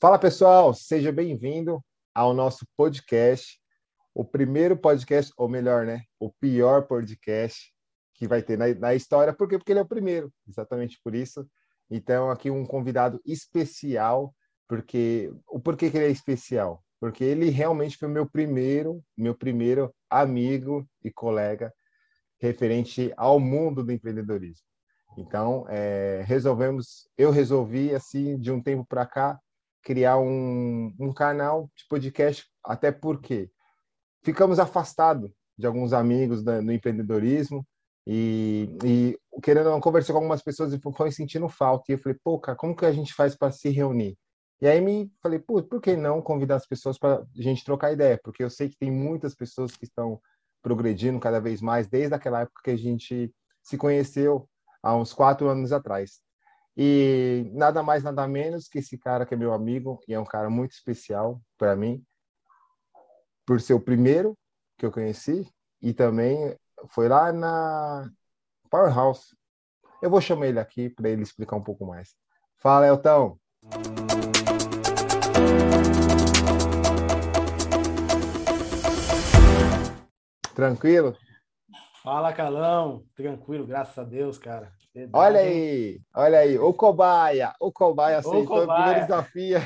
Fala pessoal, seja bem-vindo ao nosso podcast, o primeiro podcast, ou melhor, né? O pior podcast que vai ter na, na história. Por quê? Porque ele é o primeiro, exatamente por isso. Então, aqui um convidado especial, porque o porquê que ele é especial? Porque ele realmente foi meu primeiro, meu primeiro amigo e colega referente ao mundo do empreendedorismo. Então, é, resolvemos, eu resolvi, assim, de um tempo para cá, criar um, um canal de podcast, até porque ficamos afastados de alguns amigos da, no empreendedorismo e, e querendo conversar com algumas pessoas e foi sentindo falta. E eu falei, pô, cara, como que a gente faz para se reunir? E aí me falei, pô, por que não convidar as pessoas para a gente trocar ideia? Porque eu sei que tem muitas pessoas que estão progredindo cada vez mais desde aquela época que a gente se conheceu há uns quatro anos atrás. E nada mais, nada menos que esse cara que é meu amigo e é um cara muito especial para mim, por ser o primeiro que eu conheci e também foi lá na Powerhouse. Eu vou chamar ele aqui para ele explicar um pouco mais. Fala, Elton. Tranquilo? Fala, Calão. Tranquilo, graças a Deus, cara. Verdade, olha aí, olha aí. O cobaia, o cobaia aceitou o, cobaia. o primeiro desafio.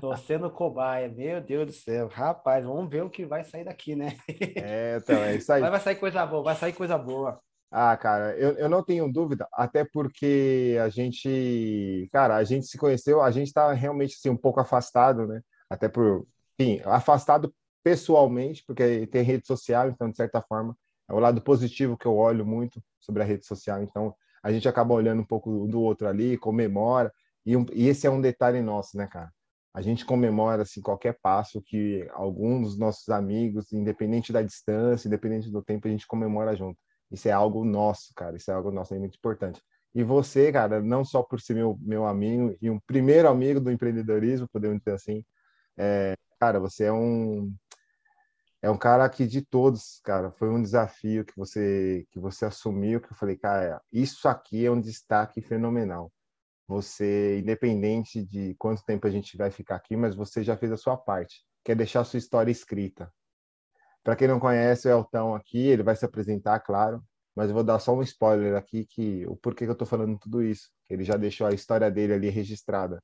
Tô sendo cobaia, meu Deus do céu. Rapaz, vamos ver o que vai sair daqui, né? É, então, é isso aí. Mas vai sair coisa boa, vai sair coisa boa. Ah, cara, eu, eu não tenho dúvida, até porque a gente, cara, a gente se conheceu, a gente tá realmente assim, um pouco afastado, né? Até por, enfim, afastado pessoalmente, porque tem rede social, então, de certa forma, é o lado positivo que eu olho muito sobre a rede social, então a gente acaba olhando um pouco do outro ali, comemora, e, um, e esse é um detalhe nosso, né, cara? A gente comemora assim qualquer passo que alguns dos nossos amigos, independente da distância, independente do tempo, a gente comemora junto. Isso é algo nosso, cara. Isso é algo nosso, é muito importante. E você, cara, não só por ser meu, meu amigo e um primeiro amigo do empreendedorismo, podemos dizer assim, é, cara, você é um é um cara que de todos, cara, foi um desafio que você que você assumiu, que eu falei, cara, isso aqui é um destaque fenomenal. Você, independente de quanto tempo a gente vai ficar aqui, mas você já fez a sua parte, que é deixar a sua história escrita. Para quem não conhece o Elton aqui, ele vai se apresentar, claro, mas eu vou dar só um spoiler aqui que o porquê que eu estou falando tudo isso. Ele já deixou a história dele ali registrada.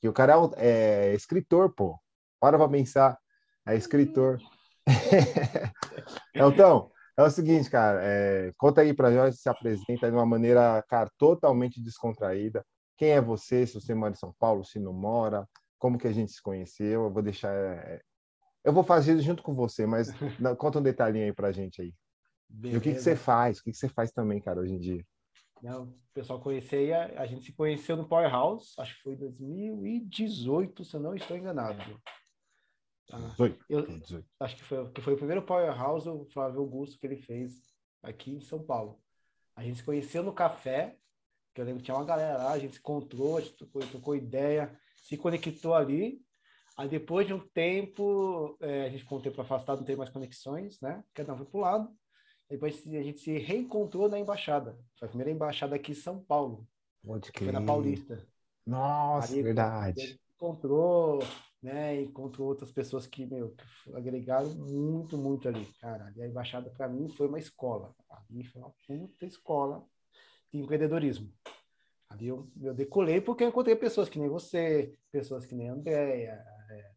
Que o cara é, é escritor, pô. Para pra pensar, é escritor. então, é o seguinte, cara, é, conta aí para nós, se apresenta de uma maneira, cara, totalmente descontraída. Quem é você? Se você mora em São Paulo, se não mora, como que a gente se conheceu? Eu vou deixar, é, eu vou fazer junto com você, mas conta um detalhinho aí pra gente aí. Beleza. E o que, que você faz? O que, que você faz também, cara, hoje em dia? Não, o pessoal conhecia, a gente se conheceu no Powerhouse, acho que foi em 2018, se eu não estou enganado. Ah, 18, eu, 18. Acho que foi, que foi o primeiro Powerhouse, o Flávio Augusto, que ele fez aqui em São Paulo. A gente se conheceu no café, que eu lembro que tinha uma galera lá, a gente se encontrou, a gente trocou, trocou ideia, se conectou ali. Aí depois de um tempo, é, a gente ficou um tempo afastado, não tem mais conexões, né? Cada um foi para o lado. Depois a gente se reencontrou na embaixada. Foi a primeira embaixada aqui em São Paulo. Pode que foi na Paulista. Nossa, ali, verdade. Encontrou, né? Encontrou outras pessoas que, meu, que agregaram muito, muito ali. Cara, ali a embaixada para mim foi uma escola. Ali foi uma puta escola de empreendedorismo. Ali eu, eu decolei porque eu encontrei pessoas que nem você, pessoas que nem a Andréia, é,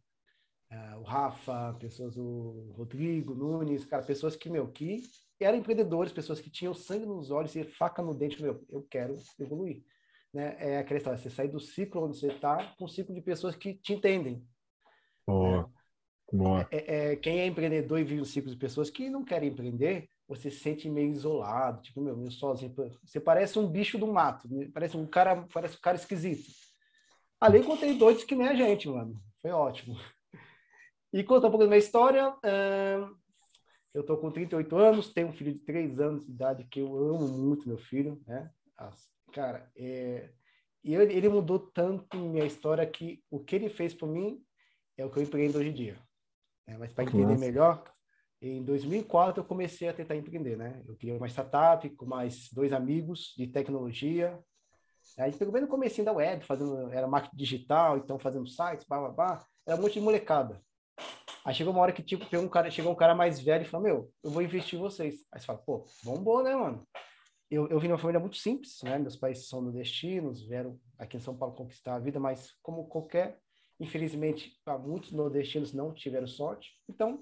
é, o Rafa, pessoas, o Rodrigo, Nunes, cara, pessoas que, meu, que eram empreendedores, pessoas que tinham sangue nos olhos e faca no dente, meu, eu quero evoluir. Né? É aquela história, você sai do ciclo onde você está com um ciclo de pessoas que te entendem, Boa. Boa. É, é, quem é empreendedor e vive um ciclo de pessoas que não querem empreender, você se sente meio isolado, tipo, meu, meio sozinho. Você parece um bicho do mato, né? parece um cara, parece um cara esquisito. Ali encontrei doidos que nem a gente, mano. Foi ótimo. E contar um pouco da minha história. eu tô com 38 anos, tenho um filho de 3 anos de idade que eu amo muito, meu filho, né? Cara, é... e ele mudou tanto minha história que o que ele fez por mim é o que eu empreendo hoje em dia. É, mas para entender Nossa. melhor, em 2004 eu comecei a tentar empreender, né? Eu criei uma startup com mais dois amigos de tecnologia A gente pegou bem no comecinho da web, fazendo, era marketing digital, então fazendo sites, blá, blá, blá. Era um monte de molecada. Aí chegou uma hora que, tipo, um cara, chegou um cara mais velho e falou, meu, eu vou investir em vocês. Aí você fala, pô, bombou, né, mano? Eu, eu vim de uma família muito simples, né? Meus pais são nordestinos, vieram aqui em São Paulo conquistar a vida, mas como qualquer, infelizmente, muitos nordestinos não tiveram sorte. Então,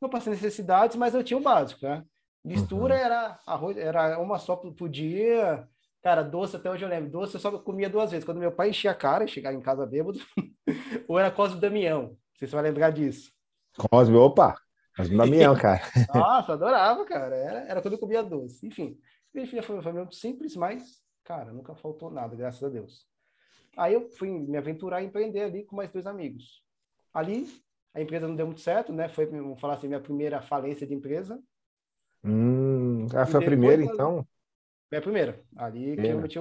não passei necessidades, mas eu tinha o básico, né? Mistura uhum. era arroz, era uma só por dia. Cara, doce até hoje eu lembro. Doce eu só comia duas vezes. Quando meu pai enchia a cara e chegava em casa bêbado, ou era Cosme Damião. Você vai lembrar disso. Cosme, opa! Cosme Damião, cara. Nossa, adorava, cara. Era, era quando eu comia doce. Enfim, minha filha foi uma família muito simples, mas, cara, nunca faltou nada, graças a Deus. Aí eu fui me aventurar e empreender ali com mais dois amigos. Ali, a empresa não deu muito certo, né? Foi, vamos falar assim, minha primeira falência de empresa. Hum, ah, foi a primeira, então? Minha primeira. Ali que eu meti,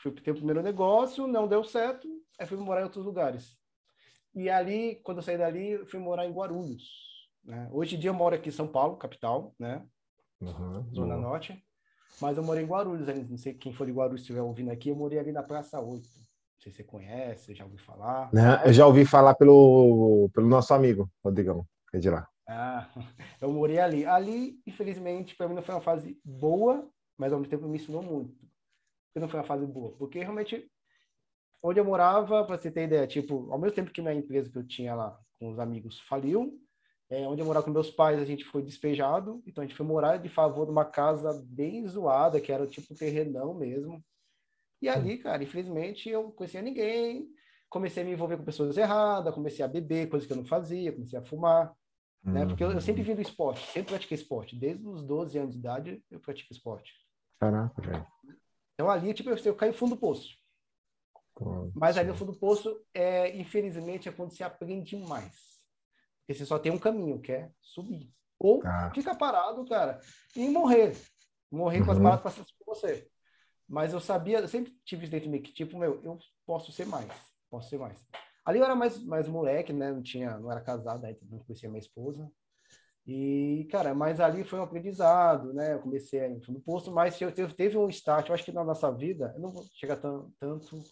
fui ter o primeiro negócio, não deu certo, aí fui morar em outros lugares. E ali, quando eu saí dali, fui morar em Guarulhos. Né? Hoje em dia eu moro aqui em São Paulo, capital, né? Uhum, Zona. Norte. Mas eu morei em Guarulhos, não sei quem for de Guarulhos estiver ouvindo aqui, eu morei ali na Praça 8. Não sei se você conhece, já ouviu falar. Não, eu já ouvi falar pelo, pelo nosso amigo, Rodrigão, que é de lá. Ah, eu morei ali. Ali, infelizmente, para mim não foi uma fase boa, mas ao mesmo tempo me ensinou muito. Porque não foi uma fase boa. Porque realmente, onde eu morava, para você ter ideia, tipo, ao mesmo tempo que minha empresa que eu tinha lá com os amigos faliu, é, onde eu morava com meus pais, a gente foi despejado, então a gente foi morar de favor de uma casa bem zoada, que era tipo um terrenão mesmo. E ali, cara, infelizmente, eu não conhecia ninguém, comecei a me envolver com pessoas erradas, comecei a beber, coisas que eu não fazia, comecei a fumar, uhum. né? Porque eu, eu, sempre vim do esporte, sempre pratiquei esporte. Desde os 12 anos de idade, eu pratico esporte. Caraca, velho. Então ali, tipo, eu, eu caí fundo do poço. Mas ali no fundo do poço, é, infelizmente, é quando se aprende mais. Porque você só tem um caminho, que é subir. Ou ah. ficar parado, cara, e morrer. Morrer uhum. com as balas passando por você. Mas eu sabia, eu sempre tive isso dentro de mim, que tipo, meu, eu posso ser mais. Posso ser mais. Ali eu era mais, mais moleque, né? Não tinha, não era casado, aí não conhecia minha esposa. E, cara, mas ali foi um aprendizado, né? Eu comecei a ir no posto, mas teve, teve um start, eu acho que na nossa vida, eu não vou chegar tão, tanto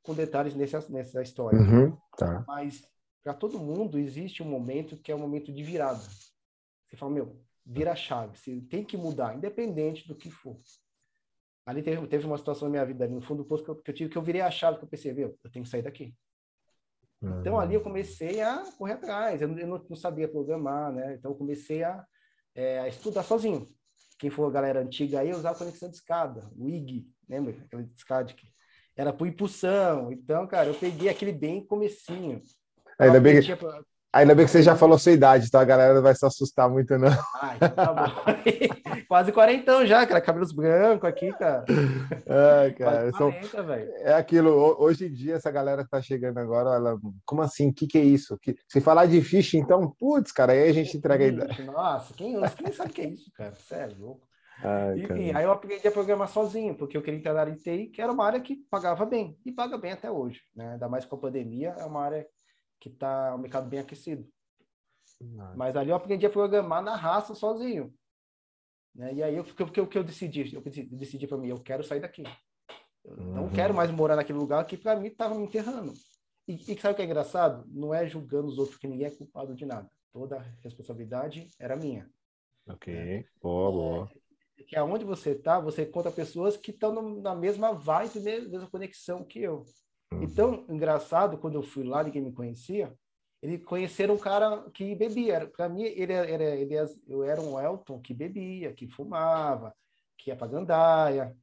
com detalhes nessa, nessa história, uhum, tá. mas para todo mundo existe um momento que é o um momento de virada. Você fala, meu, vira a chave, você tem que mudar, independente do que for. Ali teve, teve uma situação na minha vida, ali no fundo do posto, que eu, que eu tive que eu virei a chave, que eu meu, eu tenho que sair daqui. Uhum. Então ali eu comecei a correr atrás, eu, eu não, não, sabia programar, né? Então eu comecei a, é, a estudar sozinho. Quem for a galera antiga aí, usava conexão de escada, o IG, lembra? Aquela de escada que era por impulsão. Então, cara, eu peguei aquele bem comecinho. Ainda bem, que, ainda bem que você já falou sua idade, então a galera não vai se assustar muito, não. Ah, então tá bom. Quase quarentão já, cara. Cabelos brancos aqui, cara. É, cara. 40, são... É aquilo. Hoje em dia, essa galera que tá chegando agora, ela. Como assim? O que, que é isso? Que... Se falar de ficha, então, putz, cara, aí a gente entrega a idade. Nossa, quem, quem sabe o que é isso, cara? Sério, louco. Ai, Enfim, aí eu aprendi a programar sozinho, porque eu queria entrar na área de TI, que era uma área que pagava bem, e paga bem até hoje, né? Ainda mais com a pandemia, é uma área que está o mercado bem aquecido. Mas ali eu aprendi a programar na raça sozinho. Né? E aí o que, eu, que eu decidi? Eu decidi para mim, eu quero sair daqui. Eu uhum. não quero mais morar naquele lugar que para mim estava me enterrando. E, e sabe o que é engraçado? Não é julgando os outros, que ninguém é culpado de nada. Toda a responsabilidade era minha. Ok, né? boa, boa. É, que aonde você está, você encontra pessoas que estão na mesma vibe, mesma conexão que eu. Uhum. Então, engraçado, quando eu fui lá, ninguém me conhecia, eles conheceram um cara que bebia. Para mim, ele era, ele, eu era um Elton que bebia, que fumava, que ia para gandaia.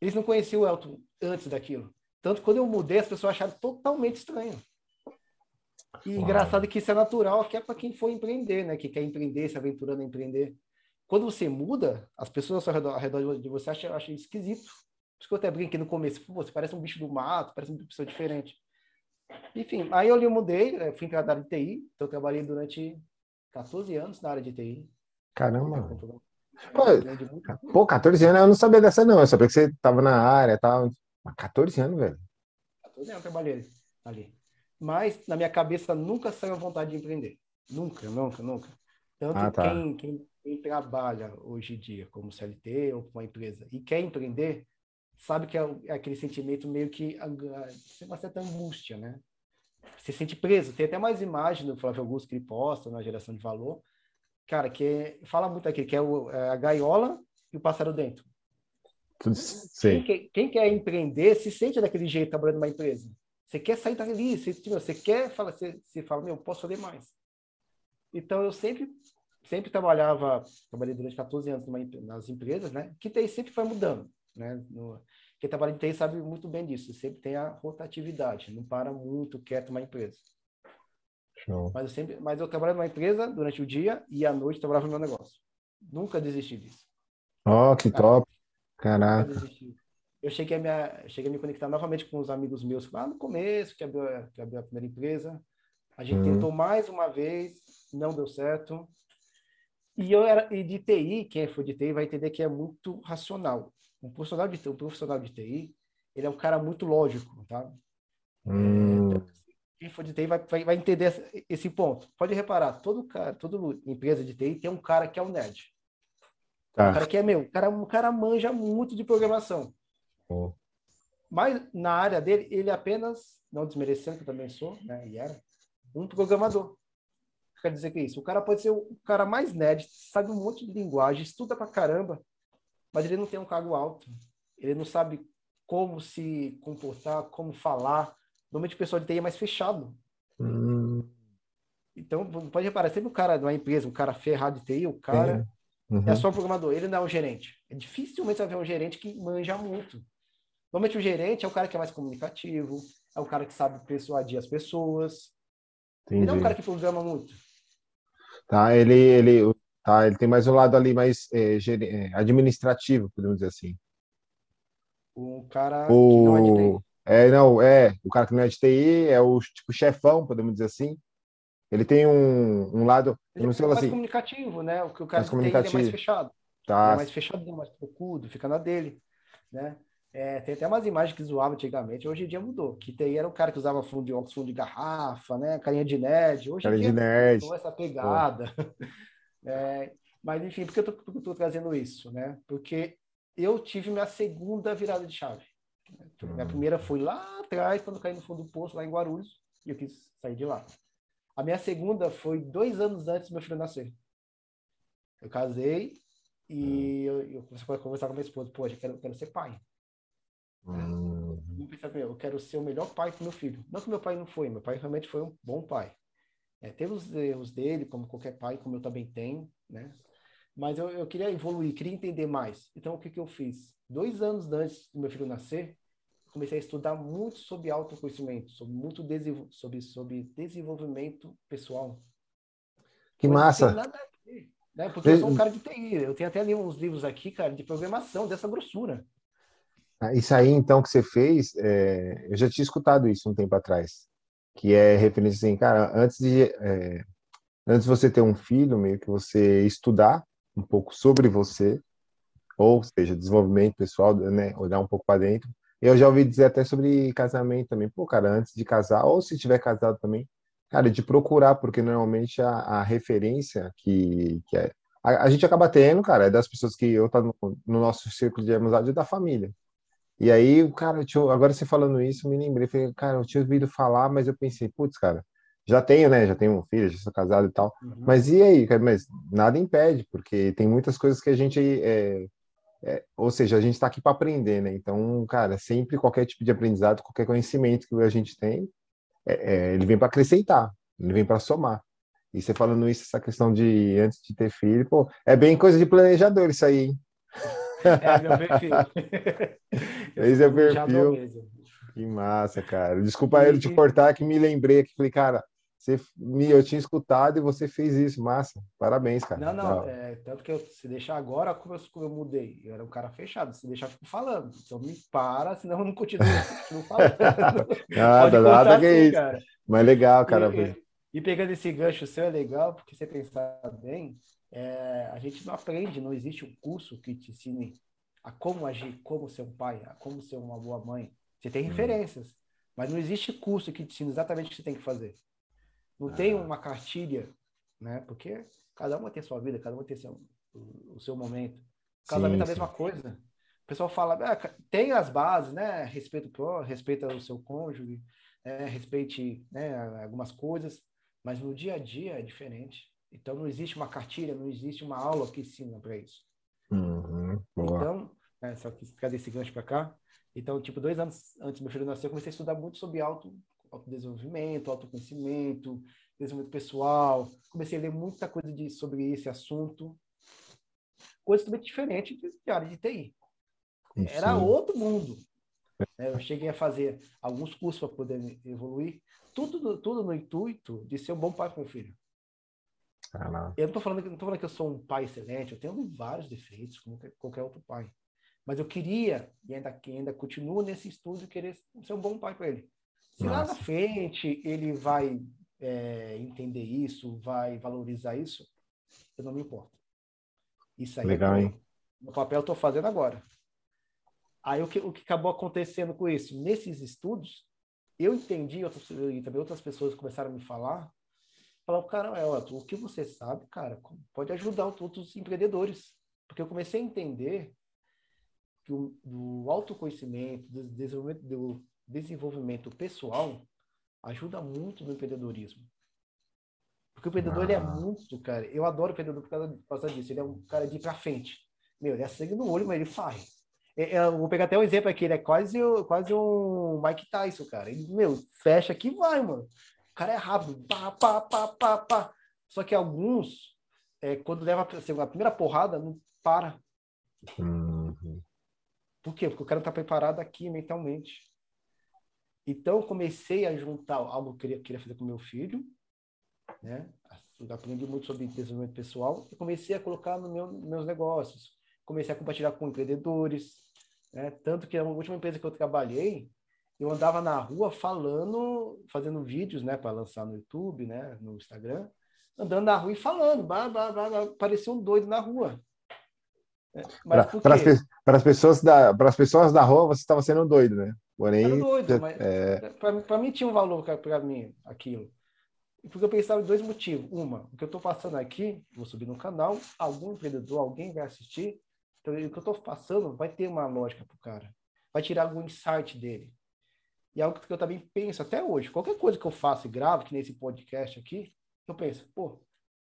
Eles não conheciam o Elton antes daquilo. Tanto quando eu mudei, as pessoas acharam totalmente estranho. E Uau. engraçado que isso é natural, que é para quem for empreender, né? Que quer empreender, se aventurando a empreender. Quando você muda, as pessoas ao redor, ao redor de você acham, acham esquisito isso que eu até brinquei no começo. Pô, você parece um bicho do mato, parece uma pessoa diferente. Enfim, aí eu mudei, né, fui entrar na área de TI, então eu trabalhei durante 14 anos na área de TI. Caramba! Pô, pô, 14 anos eu não sabia dessa não, eu sabia que você estava na área e tal. 14 anos, velho. 14 anos eu trabalhei ali. Mas na minha cabeça nunca saiu a vontade de empreender. Nunca, nunca, nunca. Tanto ah, tá. quem, quem, quem trabalha hoje em dia como CLT ou com uma empresa e quer empreender, sabe que é, é aquele sentimento meio que uma certa angústia, né? Você se sente preso. Tem até mais imagem do Flávio Augusto que ele posta na geração de valor, cara, que é, fala muito aqui, que é, o, é a gaiola e o pássaro dentro. Sim. Quem, quer, quem quer empreender se sente daquele jeito trabalhando numa empresa. Você quer sair dali, você, tipo, você quer, fala, você, você fala, meu, posso fazer mais. Então, eu sempre sempre trabalhava, trabalhei durante 14 anos numa, nas empresas, né? Que TI sempre foi mudando, né? No, quem trabalha em TI sabe muito bem disso, sempre tem a rotatividade, não para muito quieto uma empresa. Show. Mas eu sempre, mas eu trabalhava numa empresa durante o dia e à noite trabalhava no meu negócio. Nunca desisti disso. Oh, que top. Caraca. Eu cheguei a, me, cheguei a me conectar novamente com os amigos meus lá no começo, que abriu, que abriu a primeira empresa. A gente hum. tentou mais uma vez, não deu certo. E eu era e de TI, quem for de TI vai entender que é muito racional. Um profissional de um profissional de TI, ele é um cara muito lógico, tá? Hum. É, quem for de TI vai, vai, vai entender esse ponto. Pode reparar, todo cara, toda empresa de TI tem um cara que é o nerd. Tá. Um cara que é meu, o cara, um cara manja muito de programação. Oh. Mas na área dele, ele apenas, não desmerecendo que eu também sou, né, e era, um programador quer dizer que é isso? O cara pode ser o cara mais nerd, sabe um monte de linguagem, estuda pra caramba, mas ele não tem um cargo alto. Ele não sabe como se comportar, como falar. Normalmente o pessoal de TI é mais fechado. Hum. Então, pode reparar, sempre o cara de uma empresa, um cara ferrado de TI, o cara uhum. é só um programador, ele não é um gerente. É dificilmente você vai ver um gerente que manja muito. Normalmente o gerente é o cara que é mais comunicativo, é o cara que sabe persuadir as pessoas. Entendi. Ele não é um cara que programa muito. Tá? Ele, ele, tá? ele tem mais um lado ali mais é, é administrativo, podemos dizer assim. O cara o... que não é de TI. É, não, é. O cara que não é de TI é o tipo chefão, podemos dizer assim. Ele tem um, um lado. Ele não sei é mais assim, comunicativo, né? O que o cara TI é mais fechado. Tá. É mais fechado, mais procudo, fica na dele. Né? É, tem até umas imagens que zoavam antigamente, hoje em dia mudou. Que TI era o cara que usava fundo de óculos, fundo de garrafa, né? Carinha de nerd. Hoje Carinha em dia de nerd. essa pegada. É, mas, enfim, por que eu estou trazendo isso? Né? Porque eu tive minha segunda virada de chave. Minha hum. primeira foi lá atrás, quando eu caí no fundo do poço, lá em Guarulhos, e eu quis sair de lá. A minha segunda foi dois anos antes do meu filho nascer. Eu casei e hum. eu, eu comecei a conversar com a minha esposa. Poxa, eu quero, eu quero ser pai. Hum. Eu quero ser o melhor pai para meu filho. Não que meu pai não foi, meu pai realmente foi um bom pai. É, teve os erros dele, como qualquer pai, como eu também tenho, né? Mas eu, eu queria evoluir, queria entender mais. Então, o que, que eu fiz? Dois anos antes do meu filho nascer, comecei a estudar muito sobre autoconhecimento, sobre muito sobre, sobre desenvolvimento pessoal. Que massa! Ver, né? Porque eu sou um cara de TI, eu tenho até ali uns livros aqui, cara, de programação dessa grossura. Ah, isso aí, então, que você fez, é, eu já tinha escutado isso um tempo atrás, que é referência assim, cara, antes de, é, antes de você ter um filho, meio que você estudar um pouco sobre você, ou seja, desenvolvimento pessoal, né, olhar um pouco para dentro. Eu já ouvi dizer até sobre casamento também, pô, cara, antes de casar, ou se tiver casado também, cara, de procurar, porque normalmente a, a referência que, que é, a, a, gente acaba tendo, cara, é das pessoas que eu tá no, no nosso círculo de amizade é da família. E aí, cara, agora você falando isso, me lembrei, falei, cara, eu tinha ouvido falar, mas eu pensei, putz, cara, já tenho, né? Já tenho um filho, já sou casado e tal. Uhum. Mas e aí? Mas nada impede, porque tem muitas coisas que a gente é, é, ou seja, a gente está aqui para aprender, né? Então, cara, sempre qualquer tipo de aprendizado, qualquer conhecimento que a gente tem, é, é ele vem para acrescentar, ele vem para somar. E você falando isso, essa questão de antes de ter filho, pô, é bem coisa de planejador isso aí, hein? É meu perfil. Esse é o perfil. Que massa, cara. Desculpa e, ele te cortar, que me lembrei que falei, cara, você, eu tinha escutado e você fez isso, massa. Parabéns, cara. Não, não, é, tanto que eu, se deixar agora, como eu, como eu mudei, eu era um cara fechado, se deixar, eu fico falando. Então me para, senão eu não continuo, continuo falando. nada, nada que é assim, isso. Cara. Mas legal, cara. E, e, e, pegando esse gancho seu é legal, porque você pensar bem, é, a gente não aprende, não existe um curso que te ensine a como agir, como ser um pai, a como ser uma boa mãe. Você tem uhum. referências, mas não existe curso que te ensine exatamente o que você tem que fazer. Não ah. tem uma cartilha, né? Porque cada um tem a sua vida, cada um tem seu, o seu momento. Casamento sim, é a mesma sim. coisa. pessoal fala, ah, tem as bases, né? Respeito pro, respeita o seu cônjuge, é, respeite né, algumas coisas, mas no dia a dia é diferente. Então não existe uma cartilha, não existe uma aula que ensina para isso. Uhum, então, é, só que trazer esse gancho para cá. Então, tipo, dois anos antes do meu filho nascer, eu comecei a estudar muito sobre auto, autodesenvolvimento, autoconhecimento, desenvolvimento pessoal. Comecei a ler muita coisa de, sobre esse assunto. Coisa totalmente diferente de área de TI. Era outro mundo. É, eu cheguei a fazer alguns cursos para poder evoluir, tudo, tudo no intuito de ser um bom pai para meu filho. Eu não estou falando, não falando que eu sou um pai excelente, eu tenho vários defeitos, como qualquer outro pai. Mas eu queria, e ainda, ainda continuo nesse estudo, querer ser um bom pai para ele. Se Nossa. lá na frente ele vai é, entender isso, vai valorizar isso, eu não me importo. Isso aí Legal, é hein? No papel eu estou fazendo agora. Aí o que, o que acabou acontecendo com isso? Nesses estudos, eu entendi, outras, e também outras pessoas começaram a me falar, falaram, cara, é, o que você sabe, cara, pode ajudar outros empreendedores. Porque eu comecei a entender que o, do autoconhecimento, do desenvolvimento, do desenvolvimento pessoal, ajuda muito no empreendedorismo. Porque o empreendedor, ah. ele é muito, cara, eu adoro o empreendedor por causa, por causa disso, ele é um cara de ir pra frente. Meu, ele é sangue no olho, mas ele faz. É, é, eu vou pegar até um exemplo aqui, ele é quase, quase um Mike Tyson, cara. Ele, meu, fecha aqui e vai, mano. O cara é rápido, pá, pá, pá, pá, pá. Só que alguns, é, quando leva assim, a primeira porrada, não para. Uhum. Por quê? Porque o cara não tá preparado aqui mentalmente. Então, eu comecei a juntar algo que eu queria, queria fazer com meu filho, né? Aprendi muito sobre desenvolvimento pessoal e comecei a colocar nos meu, meus negócios. Comecei a compartilhar com empreendedores, né? Tanto que a última empresa que eu trabalhei, eu andava na rua falando, fazendo vídeos, né, para lançar no YouTube, né, no Instagram, andando na rua e falando, blá, blá, blá, blá parecia um doido na rua. É, para as pessoas da para as pessoas da rua você estava sendo doido, né? Porém, Era doido, mas é... para mim tinha um valor para mim aquilo. Porque eu pensava em dois motivos. Uma, o que eu estou passando aqui, vou subir no canal, algum empreendedor, alguém vai assistir, então, o que eu estou passando vai ter uma lógica para o cara. Vai tirar algum insight dele. E é algo que eu também penso até hoje. Qualquer coisa que eu faço e gravo, que nesse podcast aqui, eu penso, pô,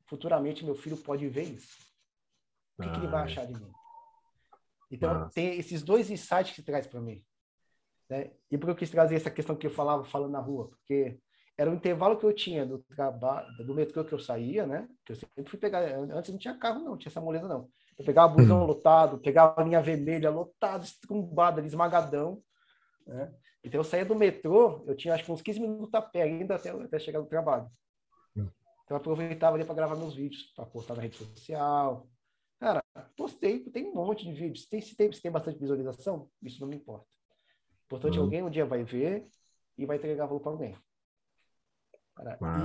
futuramente meu filho pode ver isso. O que, que ele vai achar de mim? Então, Nossa. tem esses dois insights que traz para mim. Né? E por que eu quis trazer essa questão que eu falava falando na rua? Porque era o intervalo que eu tinha do trabalho, do metrô que eu saía, né? Que eu sempre fui pegar. Antes não tinha carro, não, tinha essa moleza, não. Eu pegava busão hum. lotado, pegava a linha vermelha lotado, estrumbada, esmagadão. Né? Então eu saía do metrô, eu tinha acho que uns 15 minutos a pé ainda até, até chegar no trabalho. Hum. Então eu aproveitava ali para gravar meus vídeos, para postar na rede social. Cara, postei, tem um monte de vídeos. Tem, se, tem, se tem bastante visualização, isso não me importa. Importante é hum. alguém um dia vai ver e vai entregar valor para alguém.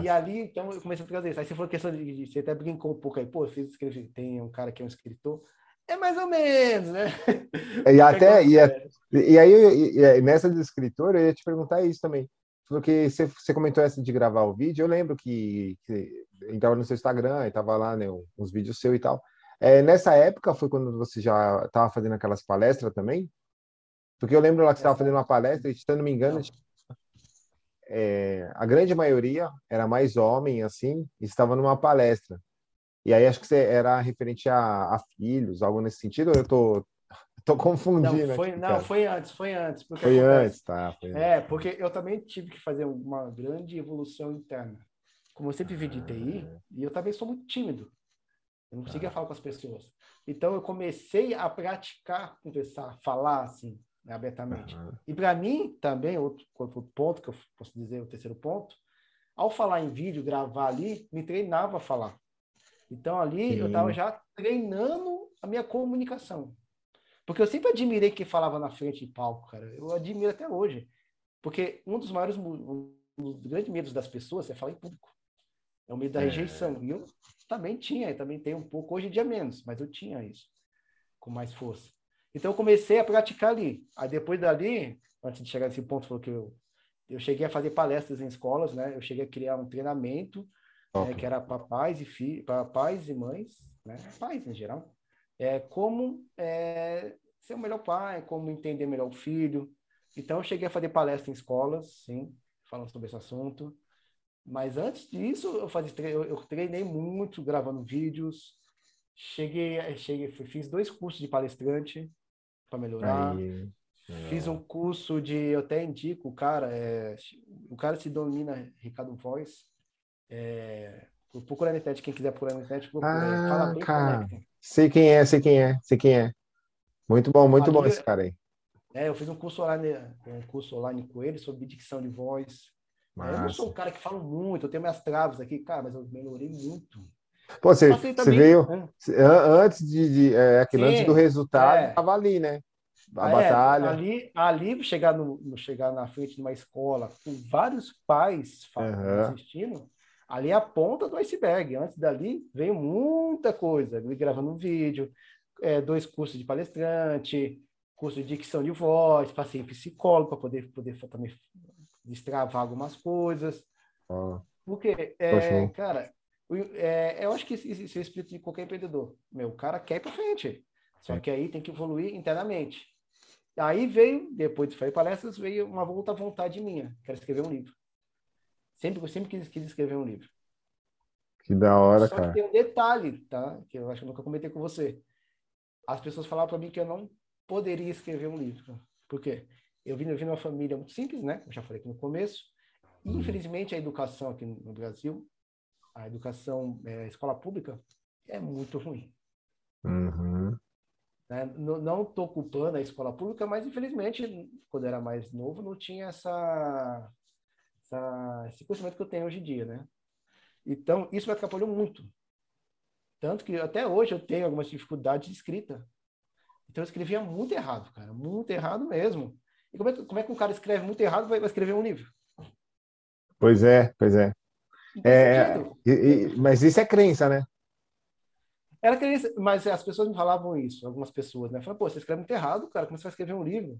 E ali, então, eu comecei a trazer isso. Aí você falou questão de, Você até brincou um pouco aí, pô, você escreve, tem um cara que é um escritor. É mais ou menos, né? E até, e, a, e aí, e, e nessa de escritor, eu ia te perguntar isso também. Porque você, você comentou essa de gravar o vídeo, eu lembro que, que entrava no seu Instagram e tava lá, né, uns vídeos seu e tal. É, nessa época foi quando você já estava fazendo aquelas palestras também? Porque eu lembro lá que você estava fazendo uma palestra, e se eu não me engano, é, a grande maioria era mais homem, assim, e estava numa palestra. E aí acho que você era referente a, a filhos, algo nesse sentido, ou eu tô, tô confundindo? Não, foi, não, foi antes, foi antes. Foi antes, tá. Foi é, antes. porque eu também tive que fazer uma grande evolução interna. Como eu sempre vi de TI, ah. e eu também sou muito tímido. Eu não conseguia ah. falar com as pessoas. Então eu comecei a praticar, conversar, falar assim né, abertamente. Uhum. E para mim, também, outro, outro ponto que eu posso dizer, o terceiro ponto, ao falar em vídeo, gravar ali, me treinava a falar. Então ali Sim. eu estava já treinando a minha comunicação. Porque eu sempre admirei quem falava na frente de palco, cara. Eu admiro até hoje. Porque um dos maiores, um dos grandes medos das pessoas é falar em público. É o medo da é. rejeição. E eu também tinha, também tenho um pouco, hoje em dia menos, mas eu tinha isso com mais força. Então eu comecei a praticar ali. Aí depois dali, antes de chegar nesse ponto, falou que eu, eu cheguei a fazer palestras em escolas, né? Eu cheguei a criar um treinamento né, que era para pais e filhos, para pais e mães, né? Pais em geral. É, como é, ser o melhor pai, como entender melhor o filho. Então, eu cheguei a fazer palestra em escolas, sim, falando sobre esse assunto. Mas antes disso, eu, fazia, eu treinei muito gravando vídeos. Cheguei, cheguei, fiz dois cursos de palestrante para melhorar. Aí, fiz um curso de, eu até indico, o cara, é, o cara se domina Ricardo Voz. É, procura na internet, quem quiser procurar na internet, procura. Ah, Fala bem cara. Sei quem é, sei quem é, sei quem é. Muito bom, muito Ali, bom esse cara aí. É, eu fiz um curso online, um curso online com ele sobre dicção de voz. Massa. Eu não sou um cara que fala muito, eu tenho minhas traves aqui, cara, mas eu melhorei muito. Pô, você, você veio né? antes de, de é, antes do resultado, é. tava ali, né? A é, batalha. Ali, ali chegar, no, chegar na frente de uma escola com vários pais uhum. assistindo, ali é a ponta do iceberg. Antes dali veio muita coisa. Gravando um vídeo, é, dois cursos de palestrante, curso de dicção de voz, passei em psicólogo para poder, poder também destravar algumas coisas. Ah. Porque, é, cara, é, eu acho que isso, isso é o espírito de qualquer empreendedor. Meu, o cara quer ir para frente. Só que aí tem que evoluir internamente. Aí veio, depois de fazer palestras, veio uma outra vontade minha. Quero escrever um livro. Sempre, sempre quis, quis escrever um livro. Que da hora, Só cara. que tem um detalhe, tá? Que eu acho que eu nunca comentei com você. As pessoas falavam para mim que eu não poderia escrever um livro. Por quê? Eu vim, eu vim de uma família muito simples, né? Eu já falei aqui no começo. E, infelizmente, a educação aqui no Brasil, a educação, é, a escola pública, é muito ruim. Uhum. Né? Não estou culpando a escola pública, mas, infelizmente, quando eu era mais novo, não tinha essa, essa, esse conhecimento que eu tenho hoje em dia, né? Então, isso me atrapalhou muito. Tanto que até hoje eu tenho algumas dificuldades de escrita. Então eu escrevia muito errado, cara, muito errado mesmo. E como é, que, como é que um cara escreve muito errado vai, vai escrever um livro? Pois é, pois é. é e, e, mas isso é crença, né? Era crença, mas as pessoas me falavam isso, algumas pessoas, né? Falavam, pô, você escreve muito errado, cara, como você vai escrever um livro?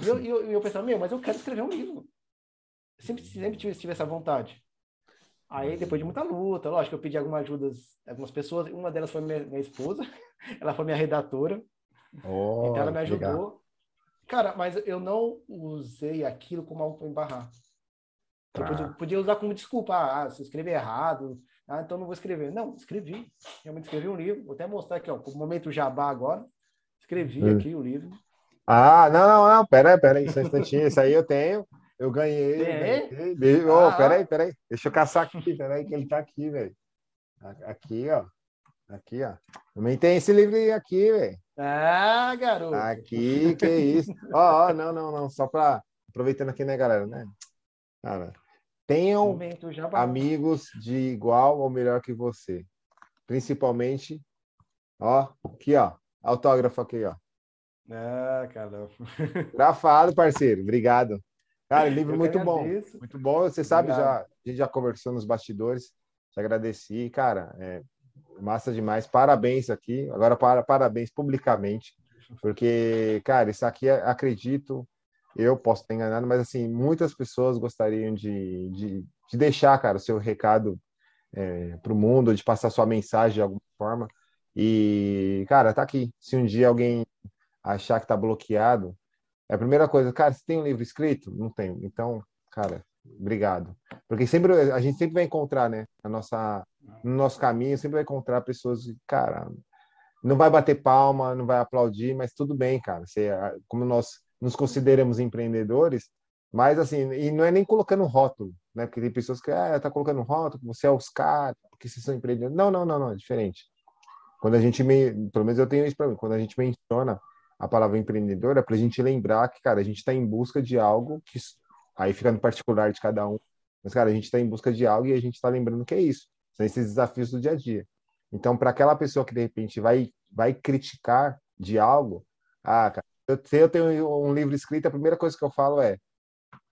E eu, eu, eu pensava, meu, mas eu quero escrever um livro. Sempre, sempre tive, tive essa vontade. Aí, depois de muita luta, lógico, eu pedi algumas ajudas, algumas pessoas, uma delas foi minha, minha esposa, ela foi minha redatora, oh, então ela me ajudou. Legal. Cara, mas eu não usei aquilo como algo para embarrar. Tá. Eu podia, podia, usar como desculpa. Ah, se escrever errado, ah, então não vou escrever. Não, escrevi. Realmente escrevi um livro. Vou até mostrar aqui, ó, o momento jabá agora. Escrevi hum. aqui o livro. Ah, não, não, não. Pera aí, pera aí, só um instantinho. Isso aí eu tenho. Eu ganhei. ganhei. Oh, ah, pera aí, pera aí. Deixa eu caçar aqui, pera aí, que ele tá aqui, velho. Aqui, ó. Aqui, ó. Também tem esse livro aqui, velho. Ah, garoto. Aqui, que isso. Ó, oh, oh, não, não, não. Só para aproveitando aqui, né, galera, né? Cara, tenham amigos de igual ou melhor que você. Principalmente, ó, aqui, ó. Autógrafo aqui, ó. Ah, caramba. Grafado, parceiro. Obrigado. Cara, livro muito bom. Muito bom. Você sabe, já, a gente já conversou nos bastidores. Te agradeci. Cara, é, massa demais. Parabéns aqui. Agora, para, parabéns publicamente, porque, cara, isso aqui acredito, eu posso estar enganado, mas assim, muitas pessoas gostariam de, de, de deixar, cara, o seu recado é, para o mundo, de passar sua mensagem de alguma forma. E, cara, tá aqui. Se um dia alguém achar que tá bloqueado, é a primeira coisa, cara, você tem um livro escrito? Não tenho. Então, cara, obrigado. Porque sempre a gente sempre vai encontrar, né, a nossa no nosso caminho, sempre vai encontrar pessoas, cara, não vai bater palma, não vai aplaudir, mas tudo bem, cara. Você, como nós nos consideramos empreendedores, mas assim, e não é nem colocando rótulo, né? Porque tem pessoas que ah, tá colocando rótulo, você é os caras, porque vocês são empreendedores. Não, não, não, não, é diferente. Quando a gente me, pelo menos eu tenho isso para mim, quando a gente menciona a palavra empreendedor, é para a gente lembrar que, cara, a gente está em busca de algo que aí fica no particular de cada um. Mas, cara, a gente está em busca de algo e a gente está lembrando que é isso. São esses desafios do dia a dia. Então, para aquela pessoa que de repente vai, vai criticar de algo, ah, cara, eu, se eu tenho um livro escrito, a primeira coisa que eu falo é: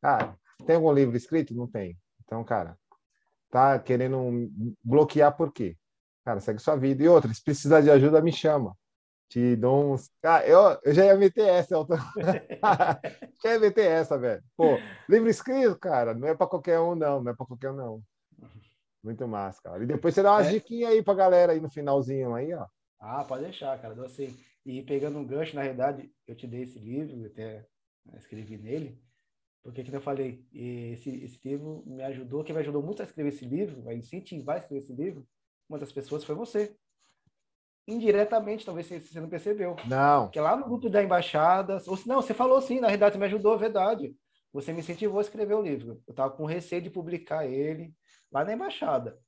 ah, tem algum livro escrito? Não tem. Então, cara, tá querendo bloquear por quê? Cara, segue sua vida. E outra, se precisar de ajuda, me chama. Te dou uns. Ah, eu, eu já ia meter essa, tô... já ia meter essa, velho. Pô, livro escrito, cara, não é para qualquer um, não. Não é para qualquer um, não. Muito massa, cara. E depois você dá umas é. diquinhas aí pra galera aí no finalzinho aí, ó. Ah, pode deixar, cara. Então, assim, E pegando um gancho, na realidade, eu te dei esse livro, eu até escrevi nele, porque, como eu falei, esse, esse livro me ajudou, quem me ajudou muito a escrever esse livro, a incentivar a escrever esse livro, uma das pessoas foi você. Indiretamente, talvez você não percebeu. Não. Porque lá no grupo da embaixada, ou, não, você falou sim, na realidade, você me ajudou, verdade. Você me incentivou a escrever o livro. Eu estava com receio de publicar ele lá na embaixada.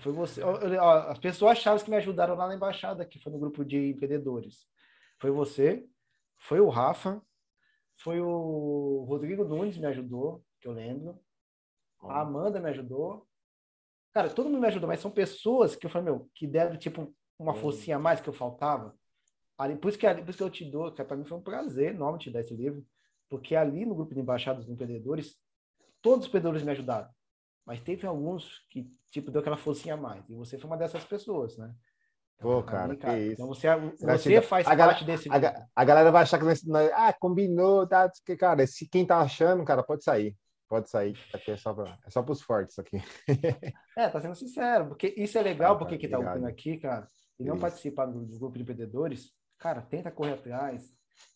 Foi você, as pessoas chaves que me ajudaram lá na embaixada, que foi no grupo de empreendedores. Foi você, foi o Rafa, foi o Rodrigo Nunes me ajudou, que eu lembro. A Amanda me ajudou. Cara, todo mundo me ajudou, mas são pessoas que eu falei, meu, que deram tipo uma forcinha a mais que eu faltava. Ali, por, isso que, por isso que eu te dou, para mim foi um prazer enorme te dar esse livro, porque ali no grupo de embaixadas dos empreendedores, todos os empreendedores me ajudaram. Mas teve alguns que, tipo, deu aquela forcinha a mais. E você foi uma dessas pessoas, né? Pô, cara, cara, que Então você, você faz a parte desse. A, a, galera vai achar que nós, ah, combinou, tá? Cara, se quem tá achando, cara, pode sair. Pode sair, aqui é só para é só os fortes aqui. é, tá sendo sincero, porque isso é legal, ah, porque quem tá ouvindo aqui, cara, e não participar do, grupo de empreendedores, cara, tenta correr atrás.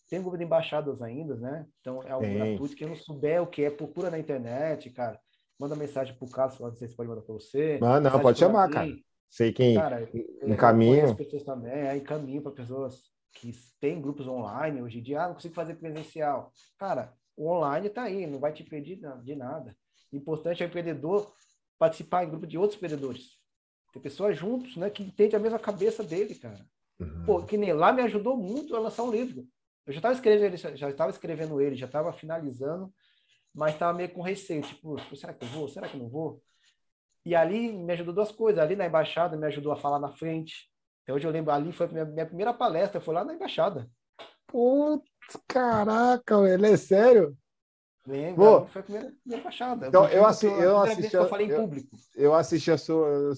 Tem um grupo de embaixadas ainda, né? Então é algo gratuito. Quem não souber o que é, procura na internet, cara. Manda mensagem pro Carlos, não sei se pode mandar para você. Mano, não, pode chamar, cara. Sei quem cara, encaminha. pessoas também, é, encaminho para pessoas que têm grupos online hoje em dia. Ah, não consigo fazer presencial. Cara, o online está aí, não vai te impedir de nada. O importante é o empreendedor participar em grupo de outros empreendedores. Tem pessoas juntos, né, que entendem a mesma cabeça dele, cara. Uhum. Pô, que nem lá me ajudou muito a lançar um livro. Eu já estava escrevendo, já estava escrevendo ele, já estava finalizando, mas estava meio com receio, tipo, será que eu vou? Será que eu não vou? E ali me ajudou duas coisas. Ali na embaixada me ajudou a falar na frente. Então, hoje eu lembro, ali foi a minha, minha primeira palestra, foi lá na embaixada. Putz, caraca, velho, é sério? Lembro, foi a primeira, primeira embaixada. Então, eu, assi eu assisti. eu falei em público. Eu, assisti a sua,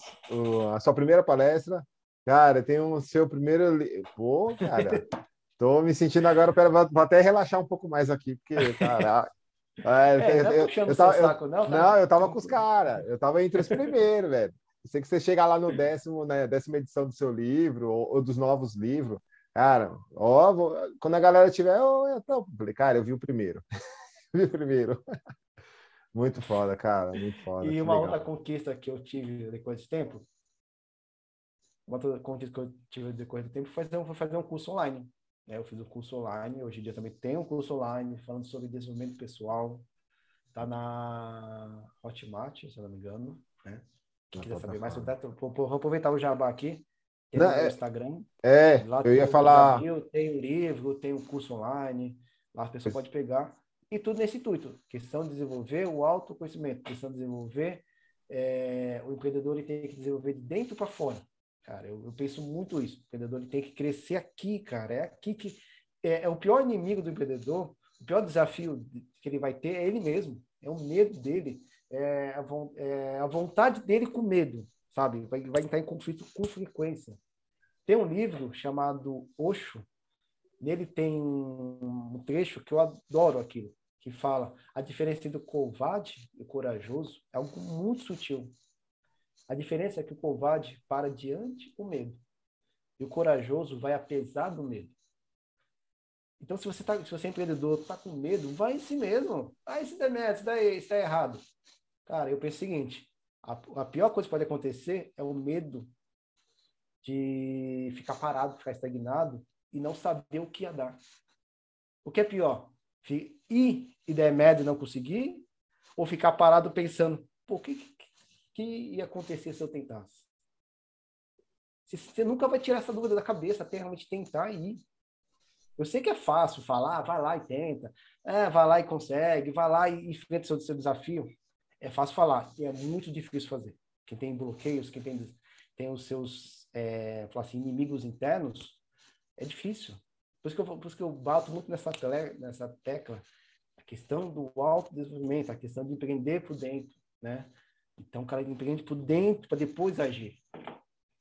a sua primeira palestra. Cara, tem o um, seu primeiro. Pô, cara. Tô me sentindo agora, pera, vou até relaxar um pouco mais aqui, porque, cara, é, é, eu, eu, eu, tava, saco, não, tá? não, eu tava com os caras. Eu tava entre os primeiros, velho. Eu sei que você chega lá no décimo, né, décima edição do seu livro, ou, ou dos novos livros. Cara, ó, vou, quando a galera tiver, eu, eu tô, falei, cara, eu vi o primeiro. Vi o primeiro. muito foda, cara, muito foda. E uma legal. outra conquista que eu tive depois desse tempo, uma outra conquista que eu tive depois do tempo foi fazer, foi fazer um curso online. Né? Eu fiz um curso online, hoje em dia também tem um curso online falando sobre desenvolvimento pessoal. Tá na Hotmart, se eu não me engano, né? Quem quiser saber mais, vou aproveitar o jabá aqui. Tem não, é, Instagram. É, eu ia falar. tem o livro, tem o curso online. Lá a pessoa pode pegar. E tudo nesse intuito. Questão de desenvolver o autoconhecimento. Questão de desenvolver. É, o empreendedor ele tem que desenvolver de dentro para fora. Cara, eu, eu, penso muito isso. O empreendedor ele tem que crescer aqui, cara. É aqui que. É, é o pior inimigo do empreendedor. O pior desafio que ele vai ter é ele mesmo. É o medo dele. É a, é a vontade dele com medo sabe? Vai, vai entrar em conflito com frequência. Tem um livro chamado Osho, nele tem um trecho que eu adoro aquilo, que fala a diferença entre o covarde e o corajoso é algo muito sutil. A diferença é que o covarde para diante o medo e o corajoso vai apesar do medo. Então, se você, tá, se você é empreendedor, está com medo, vai em si mesmo. Ah, isso der merda, isso dá errado. Cara, eu penso o seguinte, a, a pior coisa que pode acontecer é o medo de ficar parado, ficar estagnado e não saber o que ia dar. O que é pior? Ir e der merda e não conseguir? Ou ficar parado pensando, pô, o que, que, ia acontecer se eu tentasse? Você nunca vai tirar essa dúvida da cabeça até realmente tentar ir. Eu sei que é fácil falar, vai lá e tenta, é, vai lá e consegue, vai lá e enfrenta seu, seu desafio é fácil falar, e é muito difícil fazer. Quem tem bloqueios, quem tem, tem os seus é, assim, inimigos internos, é difícil. Por isso, que eu, por isso que eu bato muito nessa, tele, nessa tecla, a questão do autodesenvolvimento, a questão de empreender por dentro, né? Então, o cara empreende por dentro para depois agir.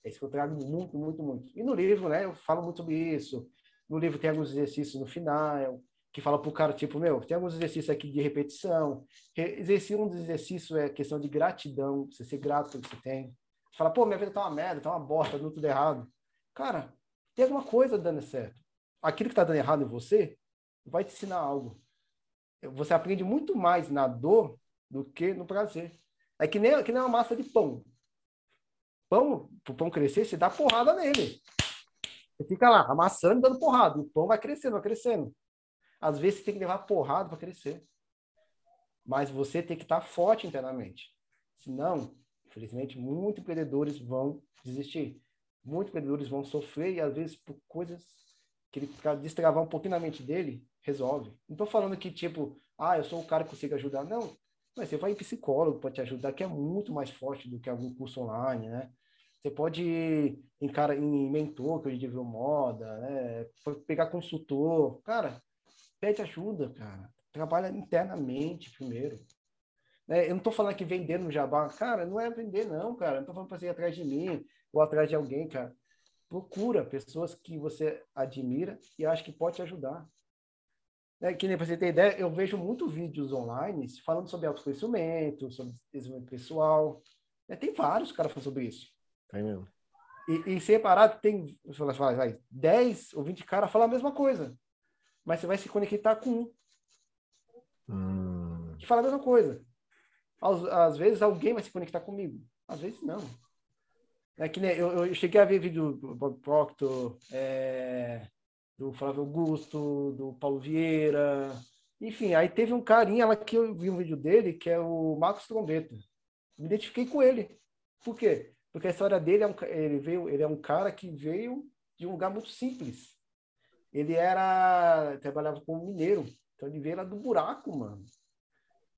É isso que eu trago muito, muito, muito. E no livro, né, eu falo muito sobre isso. No livro tem alguns exercícios no final, que fala o cara, tipo, meu, tem alguns exercícios aqui de repetição. Exercício, um dos exercícios é questão de gratidão, você ser grato pelo que você tem. Fala, pô, minha vida tá uma merda, tá uma bosta, tá tudo errado. Cara, tem alguma coisa dando certo. Aquilo que está dando errado em você vai te ensinar algo. Você aprende muito mais na dor do que no prazer. É que nem, que nem uma massa de pão. Pão, para o pão crescer, você dá porrada nele. Você fica lá, amassando, dando porrada. O pão vai crescendo, vai crescendo. Às vezes você tem que levar porrada para crescer. Mas você tem que estar forte internamente. Senão, infelizmente, muitos empreendedores vão desistir. Muitos empreendedores vão sofrer e às vezes por coisas que ele destravar um pouquinho na mente dele, resolve. Não estou falando que, tipo, ah, eu sou o cara que consigo ajudar. Não. Mas você vai em psicólogo para te ajudar, que é muito mais forte do que algum curso online, né? Você pode ir em, em mentor, que hoje virou moda, né? pegar consultor. Cara, pede ajuda, cara. Trabalha internamente primeiro. Né? Eu não estou falando que vender no jabá. Cara, não é vender, não, cara. Não estou falando para você ir atrás de mim ou atrás de alguém, cara. Procura pessoas que você admira e acha que pode te ajudar. É, que nem para você ter ideia, eu vejo muito vídeos online falando sobre autoconhecimento, sobre desenvolvimento pessoal. É, tem vários caras falando sobre isso. Tem mesmo. E, e separado tem, fala, vai, 10 ou 20 caras falam a mesma coisa. Mas você vai se conectar com um. Hum. Que fala a mesma coisa. Às, às vezes alguém vai se conectar comigo. Às vezes não. É que nem, eu, eu cheguei a ver vídeo do Bob Proctor, é, do Flávio Augusto, do Paulo Vieira. Enfim, aí teve um carinha lá que eu vi um vídeo dele, que é o Marcos Trombeta. Me identifiquei com ele. Por quê? Porque a história dele é um, ele veio, ele é um cara que veio de um lugar muito simples. Ele era trabalhava como mineiro, então ele veio lá do buraco, mano.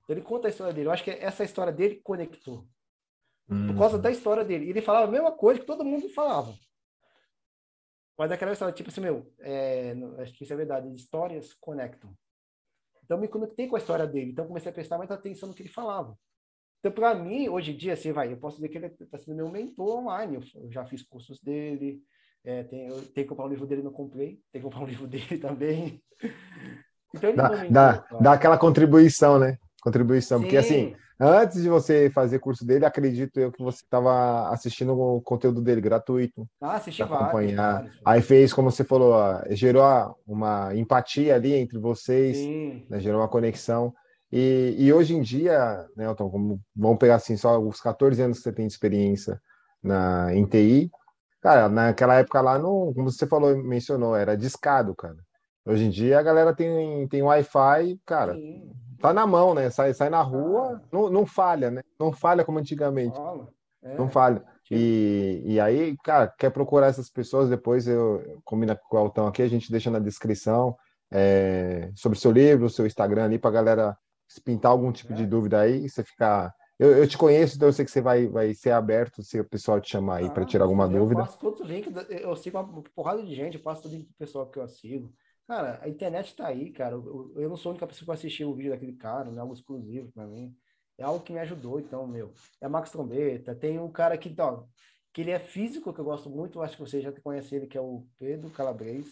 Então ele conta a história dele. Eu acho que essa história dele conectou. Hum. Por causa da história dele. Ele falava a mesma coisa que todo mundo falava. Mas aquela história, tipo assim, meu, é, acho que isso é verdade, histórias conectam. Então me conectei com a história dele, então comecei a prestar mais atenção no que ele falava. Então, para mim, hoje em dia, assim, vai, eu posso dizer que ele está sendo meu mentor online. Eu, já fiz cursos dele, é, tem, eu tenho que comprar um livro dele, não comprei. Tem que comprar um livro dele também. Então, ele dá, é mentor, dá, dá aquela contribuição, né? Contribuição. Sim. Porque, assim, antes de você fazer curso dele, acredito eu que você estava assistindo o conteúdo dele gratuito. Ah, assisti acompanhar. Vários, Aí fez, como você falou, gerou uma empatia ali entre vocês, né? gerou uma conexão. E, e hoje em dia, né, Elton, como, vamos pegar assim, só os 14 anos que você tem de experiência na, em TI, cara, naquela época lá, não, como você falou, mencionou, era discado, cara. Hoje em dia a galera tem, tem Wi-Fi, cara, Sim. Tá na mão, né? Sai, sai na rua, ah. não, não falha, né? Não falha como antigamente. É. Não falha. E, e aí, cara, quer procurar essas pessoas, depois eu combina com o Elton aqui, a gente deixa na descrição é, sobre o seu livro, o seu Instagram ali, pra galera se pintar algum tipo é. de dúvida aí, você ficar. Eu, eu, te conheço, então eu sei que você vai, vai ser aberto se o pessoal te chamar aí ah, para tirar alguma eu dúvida. Eu passo todo link, eu sigo uma porrada de gente, eu passo todo link pro pessoal que eu sigo. Cara, a internet tá aí, cara. Eu, eu não sou a única pessoa que assistiu o vídeo daquele cara, não é algo exclusivo para mim. É algo que me ajudou, então, meu. É Max Trombeta, tem um cara que, então, que ele é físico, que eu gosto muito, acho que você já conhece ele, que é o Pedro Calabres.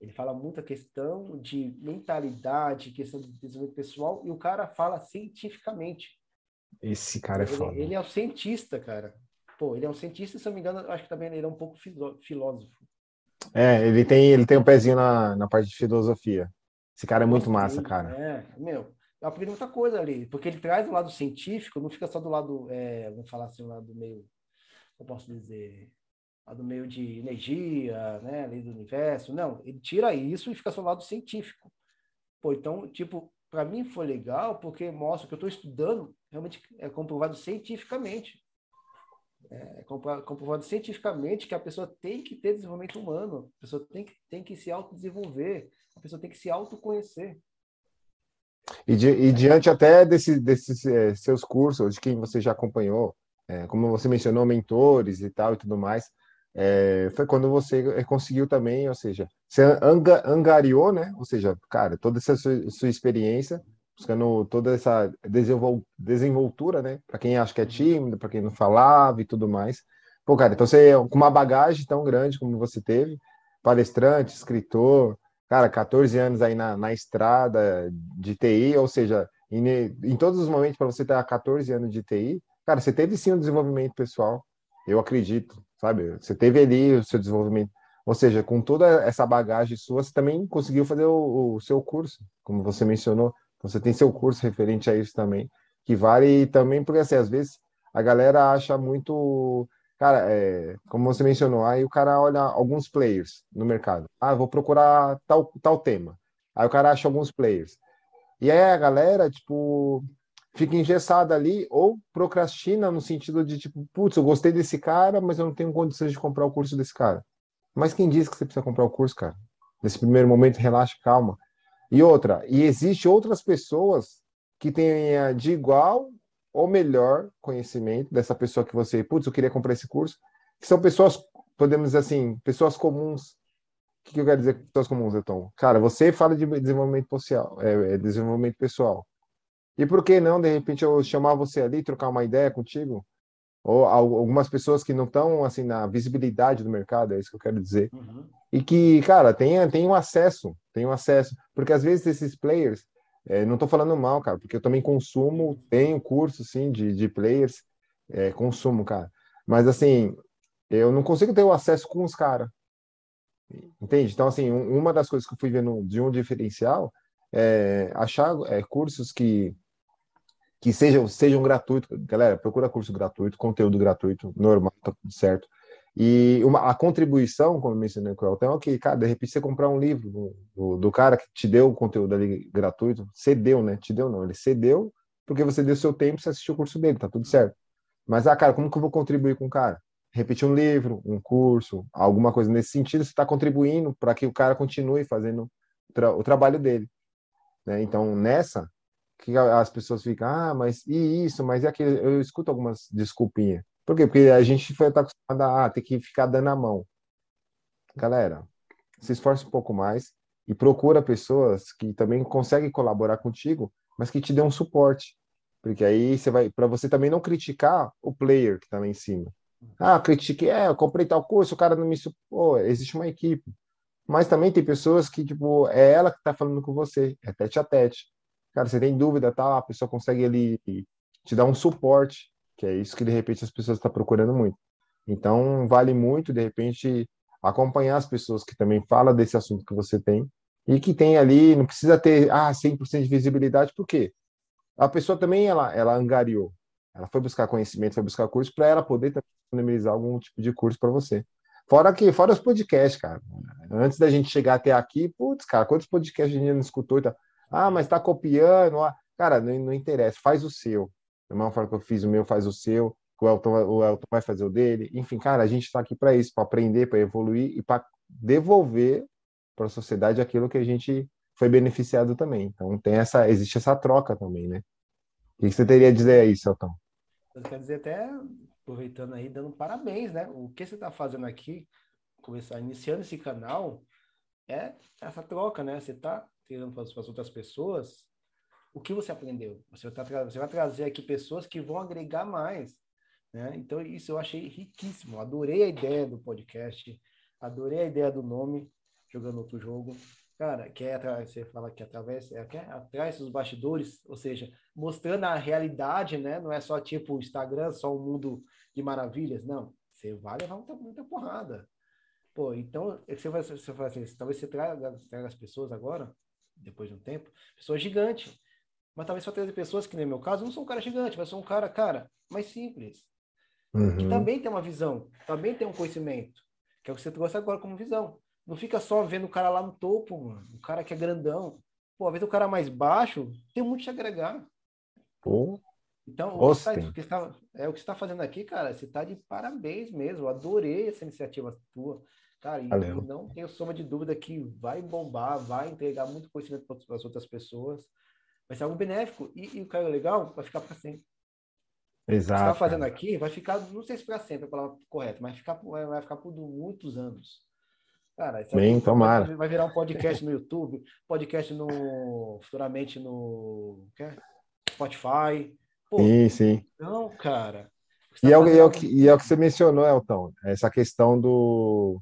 Ele fala muito a questão de mentalidade, questão de desenvolvimento pessoal, e o cara fala cientificamente. Esse cara é ele, foda. Ele é um cientista, cara. Pô, ele é um cientista, se eu não me engano, acho que também ele é um pouco filósofo. É, ele tem, ele tem um pezinho na, na parte de filosofia. Esse cara é muito massa, cara. É, meu, eu aprendi muita coisa ali, porque ele traz o lado científico, não fica só do lado, é, vamos falar assim, o lado meio, eu posso dizer, do meio de energia, né, lei do universo. Não, ele tira isso e fica só do lado científico. Pô, então, tipo, para mim foi legal porque mostra que eu estou estudando realmente é comprovado cientificamente. É comprovado cientificamente que a pessoa tem que ter desenvolvimento humano, a pessoa tem que, tem que se autodesenvolver, a pessoa tem que se autoconhecer. E, di, e diante até desse, desses é, seus cursos, de quem você já acompanhou, é, como você mencionou, mentores e tal e tudo mais, é, foi quando você conseguiu também, ou seja, você anga, angariou, né? Ou seja, cara, toda essa sua, sua experiência, buscando toda essa desenvol, desenvoltura, né? Para quem acha que é uhum. tímido, para quem não falava e tudo mais. Pô, cara, então você, com uma bagagem tão grande como você teve, palestrante, escritor, cara, 14 anos aí na, na estrada de TI, ou seja, em, em todos os momentos para você ter 14 anos de TI, cara, você teve sim um desenvolvimento pessoal, eu acredito, sabe? Você teve ali o seu desenvolvimento. Ou seja, com toda essa bagagem sua, você também conseguiu fazer o, o seu curso, como você mencionou. Então, você tem seu curso referente a isso também, que vale também, porque assim, às vezes a galera acha muito. Cara, é, como você mencionou, aí o cara olha alguns players no mercado. Ah, vou procurar tal, tal tema. Aí o cara acha alguns players. E aí a galera, tipo, fica engessada ali ou procrastina no sentido de, tipo, putz, eu gostei desse cara, mas eu não tenho condições de comprar o curso desse cara. Mas quem diz que você precisa comprar o curso, cara? Nesse primeiro momento, relaxa, calma. E outra, e existe outras pessoas que têm de igual ou melhor conhecimento dessa pessoa que você, putz, eu queria comprar esse curso, que são pessoas, podemos dizer assim, pessoas comuns. O que eu quero dizer com pessoas comuns, Então, Cara, você fala de desenvolvimento social, é, é desenvolvimento pessoal. E por que não, de repente, eu chamar você ali, trocar uma ideia contigo? Ou algumas pessoas que não estão assim na visibilidade do mercado, é isso que eu quero dizer. Uhum. E que, cara, tem, tem um acesso, tem um acesso, porque às vezes esses players, é, não estou falando mal, cara, porque eu também consumo, tenho curso, sim, de, de players, é, consumo, cara. Mas, assim, eu não consigo ter o acesso com os caras. Entende? Então, assim, uma das coisas que eu fui vendo de um diferencial é achar é, cursos que que sejam, sejam gratuitos. Galera, procura curso gratuito, conteúdo gratuito, normal, tá tudo certo. E uma, a contribuição, como eu mencionei com o Elton, é que, cara, de repente você comprar um livro do, do, cara que te deu o conteúdo ali gratuito, cedeu, né? Te deu não, ele cedeu porque você deu seu tempo, você assistiu o curso dele, tá tudo certo. Mas, ah, cara, como que eu vou contribuir com o cara? Repetir um livro, um curso, alguma coisa nesse sentido, você está contribuindo para que o cara continue fazendo tra o trabalho dele. Né? Então, nessa, que as pessoas ficam, ah, mas e isso, mas é aquilo. Eu escuto algumas desculpinhas. Por quê? Porque a gente foi tá acostumado a ah, ter que ficar dando a mão. Galera, se esforce um pouco mais e procura pessoas que também conseguem colaborar contigo, mas que te dêem um suporte. Porque aí você vai, para você também não criticar o player que está lá em cima. Ah, critiquei, é, eu comprei tal curso, o cara não me. Pô, existe uma equipe. Mas também tem pessoas que, tipo, é ela que está falando com você, é tete a tete. Cara, você tem dúvida, tá? A pessoa consegue ali te dar um suporte, que é isso que de repente as pessoas estão procurando muito. Então, vale muito, de repente, acompanhar as pessoas que também falam desse assunto que você tem e que tem ali, não precisa ter ah, 100% de visibilidade, por quê? A pessoa também, ela, ela angariou, ela foi buscar conhecimento, foi buscar curso para ela poder disponibilizar algum tipo de curso para você. Fora que, fora os podcasts, cara. Antes da gente chegar até aqui, putz, cara, quantos podcasts a gente não escutou e tal. Ah, mas está copiando. Ah. Cara, não, não interessa, faz o seu. Da mesma forma que eu fiz o meu, faz o seu. O Elton, o Elton vai fazer o dele. Enfim, cara, a gente está aqui para isso, para aprender, para evoluir e para devolver para a sociedade aquilo que a gente foi beneficiado também. Então tem essa, existe essa troca também, né? O que você teria a dizer aí, Celton? Eu quero dizer até, aproveitando aí, dando parabéns, né? O que você está fazendo aqui, começar iniciando esse canal, é essa troca, né? Você está tirando para as outras pessoas o que você aprendeu. Você, tá, você vai trazer aqui pessoas que vão agregar mais. Né? Então, isso eu achei riquíssimo. Adorei a ideia do podcast, adorei a ideia do nome, jogando outro jogo. Cara, que é, você fala que através, é, que é atrás dos bastidores, ou seja, mostrando a realidade, né? Não é só tipo o Instagram, só um mundo de maravilhas, não. Você vai levar muita, muita porrada. Pô, então, você vai, você vai assim, talvez você traga, traga as pessoas agora depois de um tempo, pessoa gigante. Mas talvez só trazer pessoas que, no meu caso, não sou um cara gigante, mas sou um cara, cara, mais simples. Uhum. Que também tem uma visão, também tem um conhecimento. Que é o que você trouxe agora como visão. Não fica só vendo o cara lá no topo, mano. O cara que é grandão. Pô, às vezes o cara mais baixo tem muito te agregar. Pô. Então, o que, tá, o que está, é o que você está fazendo aqui, cara, você está de parabéns mesmo. Adorei essa iniciativa tua. Cara, e Valeu. não tenho soma de dúvida que vai bombar, vai entregar muito conhecimento para as outras pessoas. Vai ser algo benéfico. E, e o cara legal vai ficar para sempre. Exato. O que está fazendo aqui vai ficar, não sei se para sempre é a palavra correta, mas ficar, vai ficar por muitos anos. Cara, isso Bem, tomara. vai virar um podcast no YouTube, podcast no futuramente no Spotify. Pô, sim, sim. Não, cara. E é, o, e, é o que, e é o que você mencionou, Elton, essa questão do,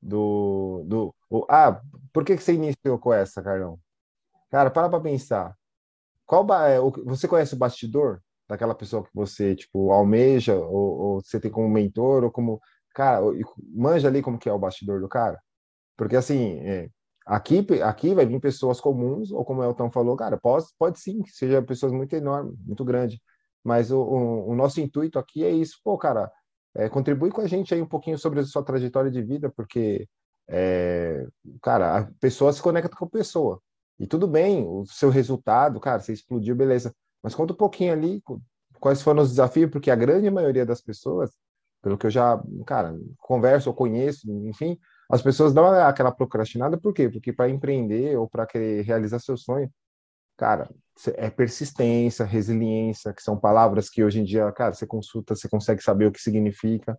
do, do o, ah, por que, que você iniciou com essa, Carlão? Cara, para para pensar. Qual é, você conhece o bastidor daquela pessoa que você tipo almeja ou, ou você tem como mentor ou como cara, manja ali como que é o bastidor do cara. Porque assim, é, aqui, aqui vai vir pessoas comuns, ou como o Elton falou, cara, pode, pode sim, que seja pessoas muito enormes, muito grandes. Mas o, o, o, nosso intuito aqui é isso, pô, cara, é, contribui com a gente aí um pouquinho sobre a sua trajetória de vida, porque, é, cara, a pessoa se conecta com a pessoa. E tudo bem, o seu resultado, cara, você explodiu, beleza. Mas conta um pouquinho ali quais foram os desafios, porque a grande maioria das pessoas, pelo que eu já, cara, converso ou conheço, enfim, as pessoas dão aquela procrastinada, por quê? Porque para empreender ou para querer realizar seu sonho, cara, é persistência, resiliência, que são palavras que hoje em dia, cara, você consulta, você consegue saber o que significa,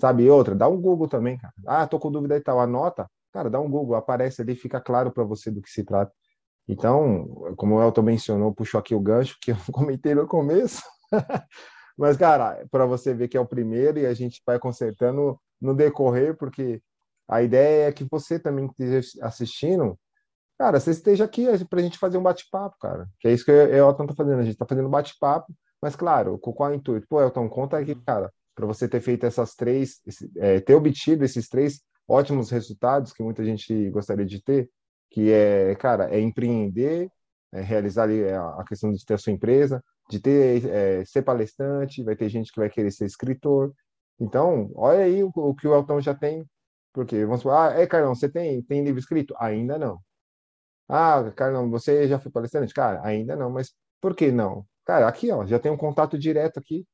sabe? E outra, dá um Google também, cara. Ah, tô com dúvida e tal, anota, cara, dá um Google, aparece ali, fica claro para você do que se trata. Então, como o Elton mencionou, puxou aqui o gancho que eu comentei no começo. Mas, cara, para você ver que é o primeiro e a gente vai consertando no decorrer, porque a ideia é que você também esteja assistindo, cara, você esteja aqui para a gente fazer um bate-papo, cara. Que é isso que eu e o Elton tá fazendo. A gente está fazendo bate-papo, mas claro, com qual intuito? Pô, Elton, conta aqui, cara, para você ter feito essas três, é, ter obtido esses três ótimos resultados que muita gente gostaria de ter, que é, cara, é empreender, é realizar ali é, a questão de ter a sua empresa, de ter é, ser palestrante, vai ter gente que vai querer ser escritor. Então, olha aí o, o que o Elton já tem porque vamos falar, ah, é, Carlão, você tem, tem livro escrito? Ainda não. Ah, Carlão, você já foi palestrante? Cara, ainda não, mas por que não? Cara, aqui, ó, já tem um contato direto aqui.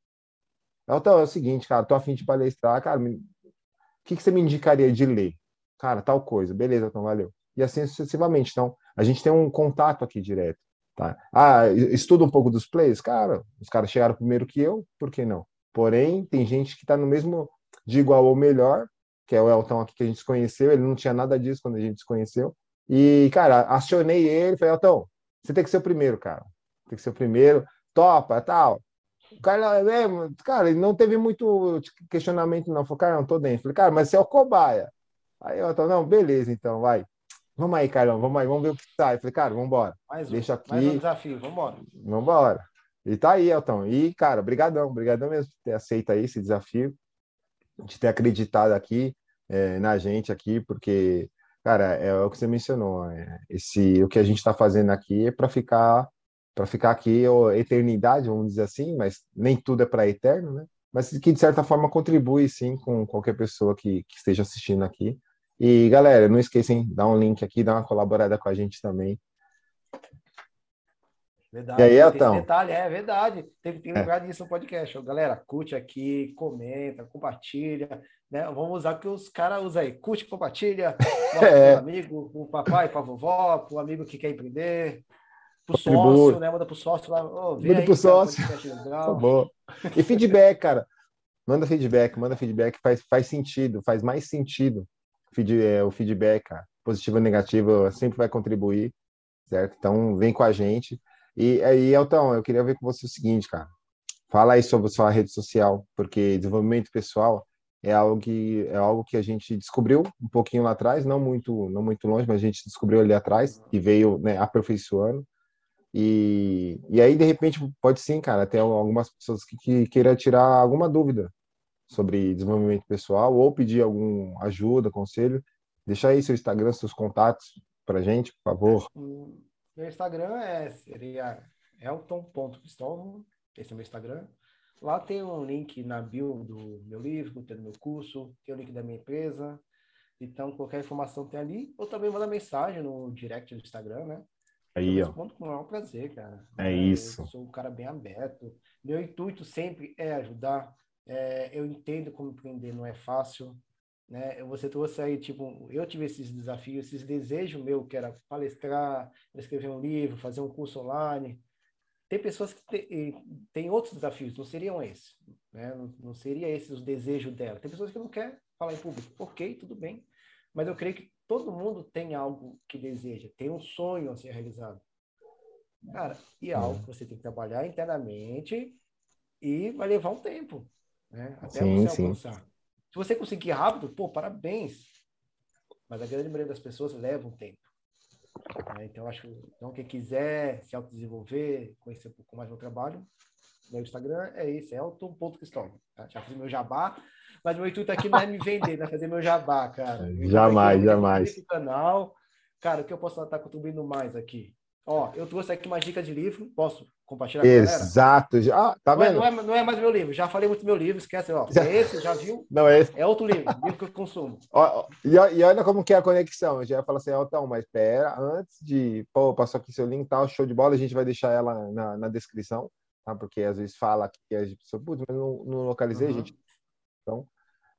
Então, é o seguinte, cara, tô afim de palestrar, cara, o que, que você me indicaria de ler? Cara, tal coisa, beleza, então valeu. E assim sucessivamente. Então, a gente tem um contato aqui direto. Tá? Ah, estuda um pouco dos plays? Cara, os caras chegaram primeiro que eu, por que não? Porém, tem gente que está no mesmo, de igual ou melhor, que é o Elton aqui que a gente conheceu, ele não tinha nada disso quando a gente se conheceu. E, cara, acionei ele, falei, Elton, você tem que ser o primeiro, cara. Tem que ser o primeiro, topa, tal. O cara, é, cara, ele não teve muito questionamento, não. Falei, cara, não tô dentro. Falei, cara, mas você é o cobaia. Aí o Elton, não, beleza, então, vai. Vamos aí, Carlão, vamos aí, vamos ver o que sai. Falei, cara, vamos embora. Um, Deixa aqui. mais um desafio, vamos embora. Vamos embora. E tá aí, Elton. E, cara, brigadão, brigadão mesmo por ter aceito aí esse desafio de ter acreditado aqui é, na gente aqui, porque, cara, é o que você mencionou. É, esse, o que a gente está fazendo aqui é para ficar para ficar aqui ou eternidade, vamos dizer assim, mas nem tudo é para eterno, né? Mas que de certa forma contribui sim com qualquer pessoa que, que esteja assistindo aqui. E galera, não esqueçam, dá um link aqui, dá uma colaborada com a gente também. Verdade. E aí, Elton? detalhe, é verdade. Tem, tem que lembrar é. disso no podcast. Galera, curte aqui, comenta, compartilha. Né? Vamos usar o que os caras usam aí. Curte, compartilha. É. amigo, o papai, para vovó, o amigo que quer empreender. Pro sócio, né? Manda pro sócio lá. Oh, manda aí, pro sócio. Tá bom. E feedback, cara. Manda feedback, manda feedback. Faz, faz sentido, faz mais sentido feed, é, o feedback, cara. Positivo ou negativo, sempre vai contribuir, certo? Então, vem com a gente. E aí, Elton, eu queria ver com você o seguinte, cara. Fala aí sobre a sua rede social, porque desenvolvimento pessoal é algo que é algo que a gente descobriu um pouquinho lá atrás, não muito não muito longe, mas a gente descobriu ali atrás e veio né, aperfeiçoando. E, e aí, de repente, pode sim, cara, ter algumas pessoas que, que queiram tirar alguma dúvida sobre desenvolvimento pessoal ou pedir alguma ajuda, conselho. Deixa aí seu Instagram, seus contatos para gente, por favor. Meu Instagram é, seria elton.cristóvão, esse é meu Instagram. Lá tem um link na bio do meu livro, tem do meu curso, tem o link da minha empresa. Então, qualquer informação tem ali. Ou também manda mensagem no direct do Instagram, né? Aí, ó. com o maior prazer, cara. É isso. Eu sou um cara bem aberto. Meu intuito sempre é ajudar. É, eu entendo como empreender não é fácil né? Você trouxe aí, tipo, eu tive esses desafios, esses desejos meu, que era palestrar, escrever um livro, fazer um curso online. Tem pessoas que têm outros desafios, não seriam esses, né? Não, não seria esses os desejos dela. Tem pessoas que não querem falar em público. Ok, tudo bem. Mas eu creio que todo mundo tem algo que deseja, tem um sonho a ser realizado. Cara, e é algo que você tem que trabalhar internamente e vai levar um tempo, né? Até sim, você alcançar. Sim. Se você conseguir rápido, pô, parabéns. Mas a grande maioria das pessoas leva um tempo. Né? Então, acho que então, quem quiser se autodesenvolver, conhecer um pouco mais do meu trabalho, meu Instagram é esse, elton.cristóvão. Tá? Já fiz meu jabá, Mas meu intuito aqui não é me vender, não é fazer meu jabá, cara. Jamais, é jamais. canal. Cara, o que eu posso estar contribuindo mais aqui? Ó, eu trouxe aqui uma dica de livro. Posso compartilhar Exato. Já, tá não vendo? É, não, é, não é mais meu livro. Já falei muito do meu livro. Esquece, ó. É esse, já viu? Não, é esse. É outro livro. livro que eu consumo. Ó, e, e, olha como que é a conexão. Eu já ia falar assim, ó, então, mas pera, antes de... Pô, passou aqui seu link, tal, show de bola. A gente vai deixar ela na, na descrição, tá? Porque às vezes fala que a gente... Putz, mas não, não localizei, uhum. gente. Então,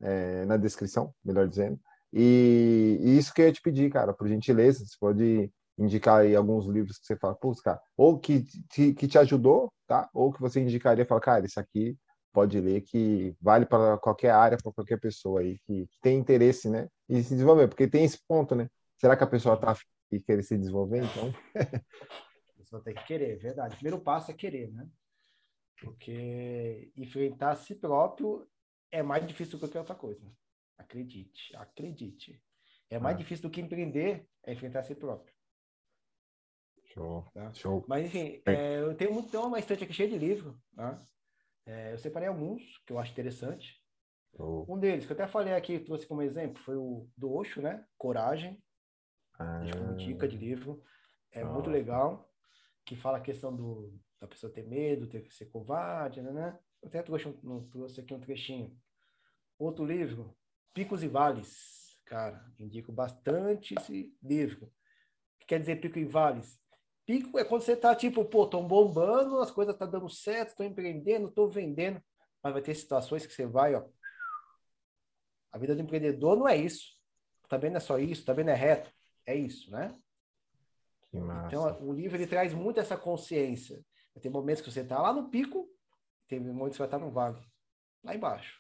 é, na descrição, melhor dizendo. E, e, isso que eu ia te pedir, cara, por gentileza, você pode indicar aí alguns livros que você fala, putz, cara, ou que te, que te ajudou, tá? Ou que você indicaria e fala, cara, isso aqui pode ler que vale para qualquer área, para qualquer pessoa aí que, que, tem interesse, né? E se desenvolver, porque tem esse ponto, né? Será que a pessoa tá e querer se desenvolver, então? a pessoa tem que querer, é verdade. O primeiro passo é querer, né? Porque enfrentar a si próprio é mais difícil do que qualquer outra coisa. Acredite, acredite. É mais ah. difícil do que empreender é enfrentar a si próprio. Show. Tá? Show. Mas, enfim, é, eu tenho, muito, tenho uma estante aqui cheia de livros. Tá? É, eu separei alguns que eu acho interessante. Oh. Um deles, que eu até falei aqui, trouxe como exemplo, foi o do Osho, né? Coragem. Ah. Como dica de livro. É oh. muito legal. Que fala a questão do, da pessoa ter medo, ter que ser covarde, né? né? Eu até trouxe, um, trouxe aqui um trechinho. Outro livro, Picos e Vales. Cara, indico bastante esse livro. O que quer dizer Picos e Vales? Pico é quando você tá tipo, pô, estão bombando, as coisas estão tá dando certo, estou empreendendo, estou vendendo, mas vai ter situações que você vai, ó. A vida do empreendedor não é isso. Também não é só isso, também não é reto. É isso, né? Então, o livro ele traz muito essa consciência. Tem momentos que você está lá no pico, tem momentos que você vai estar tá no vale, lá embaixo.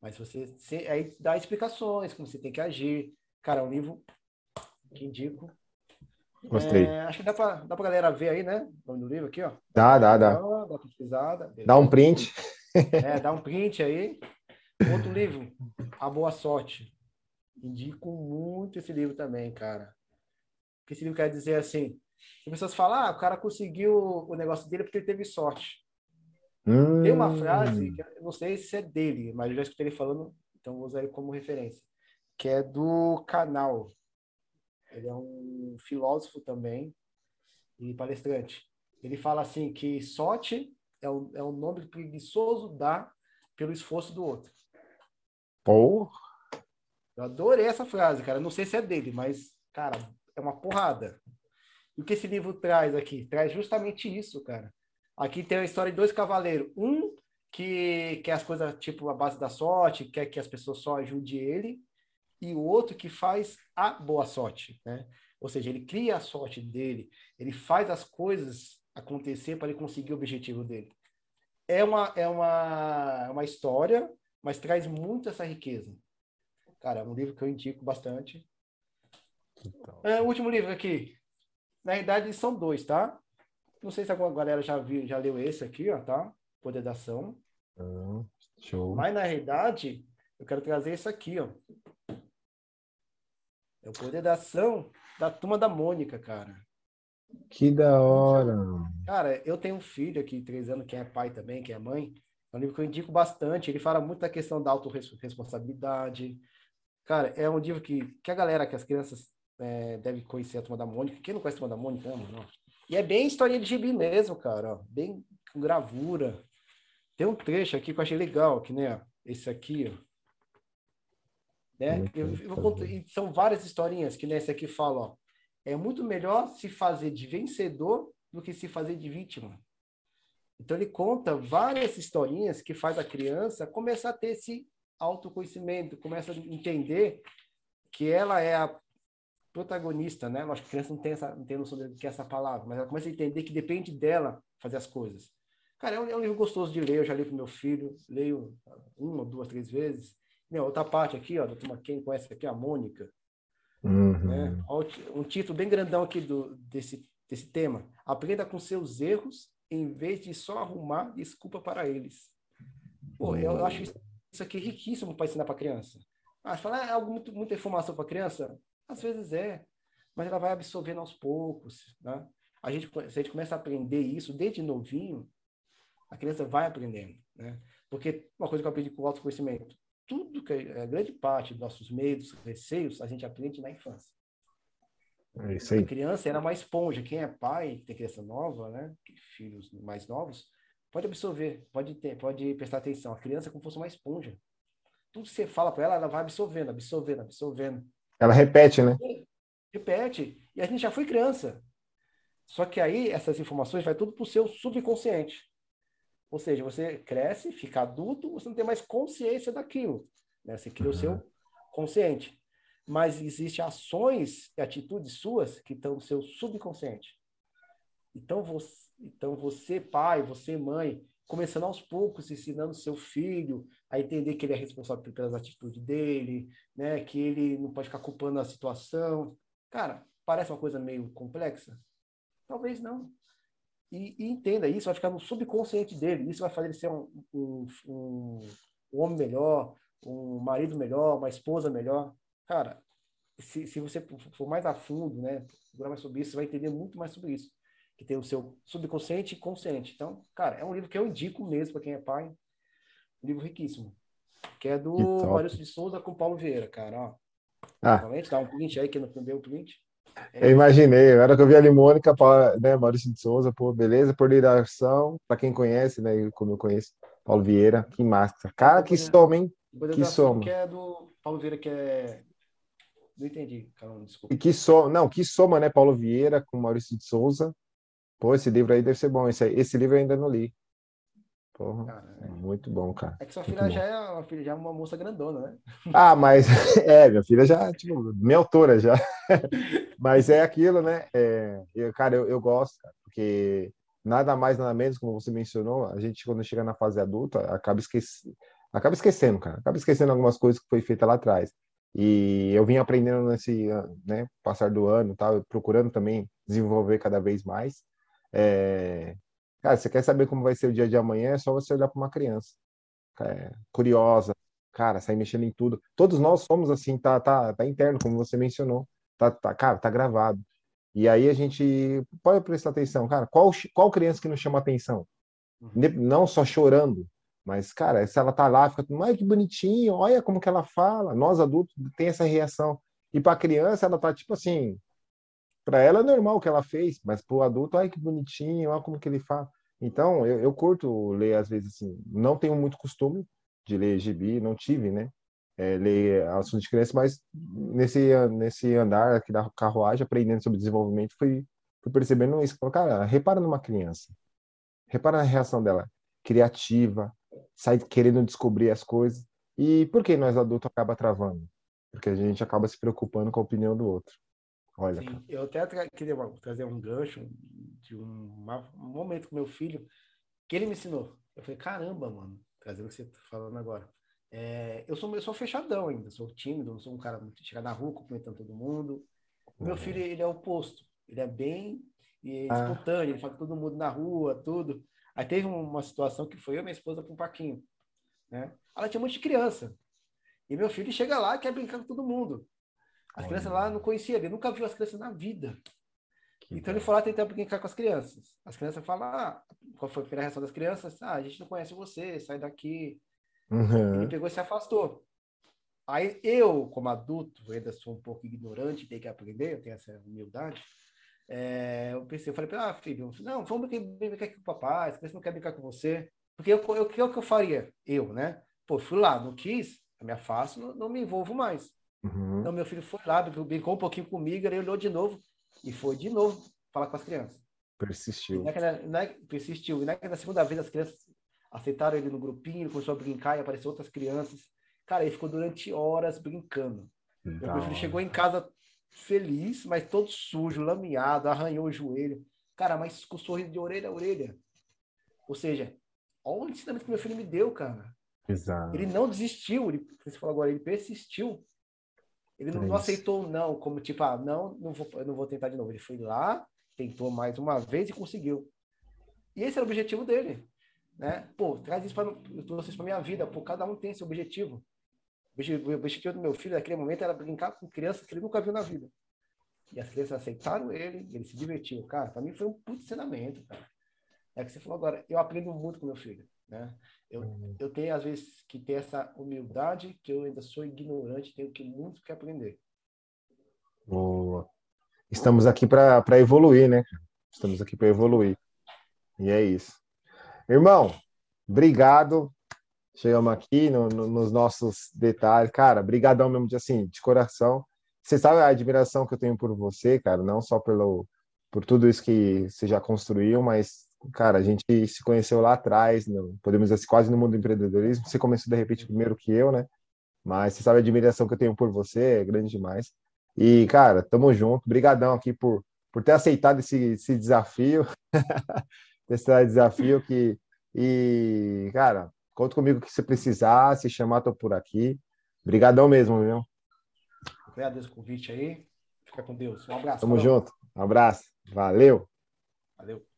Mas você, você aí dá explicações, como você tem que agir. Cara, é um livro que indico Gostei. É, acho que dá para dá pra galera ver aí, né? O nome do livro aqui, ó. Dá, dá, dá. Dá pesquisada. Dá um print. É, dá um print aí. Outro livro, A Boa Sorte. Indico muito esse livro também, cara. Porque esse livro quer dizer assim: as pessoas falam, ah, o cara conseguiu o negócio dele porque ele teve sorte. Hum. Tem uma frase, que eu não sei se é dele, mas eu já escutei ele falando, então vou usar ele como referência, que é do canal ele é um filósofo também e palestrante. Ele fala assim que sorte é o, é o nome preguiçoso dá pelo esforço do outro. Porra! Eu adorei essa frase, cara. Não sei se é dele, mas, cara, é uma porrada. E o que esse livro traz aqui? Traz justamente isso, cara. Aqui tem a história de dois cavaleiros. Um que quer as coisas, tipo, a base da sorte, quer que as pessoas só ajudem ele e o outro que faz a boa sorte, né? Ou seja, ele cria a sorte dele, ele faz as coisas acontecer para ele conseguir o objetivo dele. É uma, é uma, uma história, mas traz muito essa riqueza. Cara, é um livro que eu indico bastante. Então... É, o último livro aqui. Na verdade, são dois, tá? Não sei se alguma galera já viu, já leu esse aqui, ó, tá? Poder da Ação. Ah, show. Mas, na realidade, eu quero trazer esse aqui, ó. É o poder da ação da turma da Mônica, cara. Que da hora. Cara, eu tenho um filho aqui, três anos, que é pai também, que é mãe. É um livro que eu indico bastante. Ele fala muito da questão da autorresponsabilidade. Cara, é um livro que, que a galera, que as crianças é, devem conhecer a turma da Mônica. Quem não conhece a turma da Mônica, ama, não. E é bem história de gibi mesmo, cara. Ó, bem com gravura. Tem um trecho aqui que eu achei legal, que nem esse aqui, ó. Né? Eu, eu são várias historinhas que nessa aqui fala, ó, é muito melhor se fazer de vencedor do que se fazer de vítima. Então ele conta várias historinhas que faz a criança começar a ter esse autoconhecimento, começa a entender que ela é a protagonista, né? Acho que a criança não tem essa não tem noção do que é essa palavra, mas ela começa a entender que depende dela fazer as coisas. Cara, é um, é um livro gostoso de ler, eu já li para meu filho, leio uma, duas, três vezes. Meu, outra parte aqui, ó, quem conhece aqui a Mônica. Uhum. Né? Um título bem grandão aqui do, desse, desse tema. Aprenda com seus erros em vez de só arrumar desculpa para eles. Pô, eu, eu acho isso aqui riquíssimo para ensinar para criança. Ah, falar é algo muito, muita informação para criança? Às vezes é, mas ela vai absorvendo aos poucos. Né? A gente, se a gente começa a aprender isso desde novinho, a criança vai aprendendo. Né? Porque uma coisa que eu aprendi com o autoconhecimento, tudo que a grande parte dos nossos medos, receios, a gente aprende na infância. É isso aí. A criança era uma esponja. Quem é pai, tem criança nova, né? Filhos mais novos, pode absorver, pode ter, pode prestar atenção. A criança é como se fosse uma esponja. Tudo que você fala para ela, ela vai absorvendo, absorvendo, absorvendo. Ela repete, né? Repete. E a gente já foi criança. Só que aí essas informações vai tudo para o seu subconsciente. Ou seja, você cresce, fica adulto, você não tem mais consciência daquilo. Né? Você cria uhum. o seu consciente. Mas existem ações e atitudes suas que estão no seu subconsciente. Então você, então você, pai, você, mãe, começando aos poucos, ensinando seu filho a entender que ele é responsável pelas atitudes dele, né? que ele não pode ficar culpando a situação. Cara, parece uma coisa meio complexa? Talvez não. E, e, entenda, isso vai ficar no subconsciente dele, isso vai fazer ele ser um, um, um, homem melhor, um marido melhor, uma esposa melhor. Cara, se, se você for mais a fundo, né, procurar mais sobre isso, você vai entender muito mais sobre isso. Que tem o seu subconsciente e consciente. Então, cara, é um livro que eu indico mesmo para quem é pai. Um livro riquíssimo. Que é do Maurício de Souza com Paulo Vieira, cara. Ó. Ah. Dá um print aí, que não deu o print. É eu imaginei, na hora que eu vi a Limônica, né, Maurício de Souza, pô, beleza, por ligação, para quem conhece, né, como eu conheço, Paulo Vieira, que massa. Cara, que soma, hein? Que soma. Que é do Paulo Vieira, que é... Não entendi, calma, desculpa. E que soma, não, que soma, né, Paulo Vieira com Maurício de Souza. Pô, esse livro aí deve ser bom, esse, esse livro eu ainda não li. Porra, é. muito bom, cara. É que sua filha já é, uma filha já é uma moça grandona, né? Ah, mas é, minha filha já, tipo, minha autora já. mas é aquilo, né? É, eu, cara, eu, eu gosto, cara, porque nada mais, nada menos, como você mencionou, a gente, quando chega na fase adulta, acaba, esquece, acaba esquecendo, cara. Acaba esquecendo algumas coisas que foi feita lá atrás. E eu vim aprendendo nesse né, passar do ano, tal, procurando também desenvolver cada vez mais. É, Cara, você quer saber como vai ser o dia de amanhã? É só você olhar para uma criança. É, curiosa, cara, sair mexendo em tudo. Todos nós somos assim, tá, tá, tá interno, como você mencionou. Tá, tá, cara, tá gravado. E aí a gente pode prestar atenção, cara, qual, qual criança que não chama atenção? Uhum. Não só chorando, mas, cara, se ela tá lá, fica, ai, que bonitinho, olha como que ela fala. Nós adultos tem essa reação. E para a criança, ela tá tipo assim, para ela é normal o que ela fez, mas para o adulto, ai que bonitinho, olha como que ele fala. Então, eu, eu curto ler às vezes assim. Não tenho muito costume de ler gibi, não tive, né? É, ler assuntos de criança, mas nesse, nesse andar aqui da carruagem, aprendendo sobre desenvolvimento, fui, fui percebendo isso. Cara, repara numa criança. Repara na reação dela. Criativa, sai querendo descobrir as coisas. E por que nós adultos acaba travando? Porque a gente acaba se preocupando com a opinião do outro. Olha. Sim, eu até queria trazer um gancho de um, um, momento com meu filho que ele me ensinou. Eu falei, caramba, mano, trazendo o que você tá falando agora. É, eu, sou, eu sou fechadão ainda, sou tímido, não sou um cara muito chegar na rua cumprimentando todo mundo. O meu uhum. filho, ele é o oposto. Ele é bem é ah. espontâneo, ele fala com todo mundo na rua, tudo. Aí teve uma situação que foi eu e minha esposa para um parquinho. Né? Ela tinha um monte de criança. E meu filho chega lá e quer brincar com todo mundo. As crianças lá não conhecia, ele nunca viu as crianças na vida. Que então bom. ele foi lá tentar brincar com as crianças. As crianças falam, ah, qual foi a primeira reação das crianças? Ah, a gente não conhece você, sai daqui. Uhum. Ele pegou e se afastou. Aí eu, como adulto, ainda sou um pouco ignorante, tenho que aprender, eu tenho essa humildade. É, eu pensei, eu falei, ah, filho, não, vamos brincar aqui com o papai, as crianças não querem brincar com você. Porque o que, que eu faria? Eu, né? Pô, fui lá, não quis, eu me afasto, não, não me envolvo mais. Uhum. Então, meu filho foi lá, brincou um pouquinho comigo, ele olhou de novo e foi de novo falar com as crianças. Persistiu. E naquela, na, persistiu. E naquela segunda vez, as crianças aceitaram ele no grupinho, ele começou a brincar e apareceram outras crianças. Cara, ele ficou durante horas brincando. Então, meu filho chegou em casa feliz, mas todo sujo, lameado, arranhou o joelho. Cara, mas com sorriso de orelha a orelha. Ou seja, olha o ensinamento que meu filho me deu, cara. Exato. Ele não desistiu, ele, você falou agora, ele persistiu. Ele não, não aceitou não, como tipo, ah, não, não vou, não vou tentar de novo. Ele foi lá, tentou mais uma vez e conseguiu. E esse era o objetivo dele, né? Pô, traz isso para isso para minha vida. Pô, cada um tem seu objetivo. O objetivo do meu filho naquele momento era brincar com crianças que ele nunca viu na vida. E as crianças aceitaram ele, ele se divertiu. Cara, para mim foi um puto ensinamento, cara. É que você falou agora, eu aprendo muito com meu filho, né? Eu, uhum. eu tenho, às vezes, que ter essa humildade, que eu ainda sou ignorante, tenho que muito que aprender. Boa. Estamos aqui para evoluir, né? Estamos aqui para evoluir. E é isso. Irmão, obrigado. Chegamos aqui no, no, nos nossos detalhes. Cara, brigadão mesmo de assim, de coração. Você sabe a admiração que eu tenho por você, cara, não só pelo por tudo isso que você já construiu, mas cara, a gente se conheceu lá atrás, no, podemos dizer assim, quase no mundo do empreendedorismo. Você começou de repente primeiro que eu, né? Mas você sabe a admiração que eu tenho por você, é grande demais. E, cara, tamo junto. Obrigadão aqui por, por ter aceitado esse, esse desafio. esse desafio que... E, cara, conta comigo que você precisar, se chamar, tô por aqui. Obrigadão mesmo, viu? Agradeço o convite aí. Fica com Deus. Um abraço. Tamo falou. junto. Um abraço. Valeu. Valeu.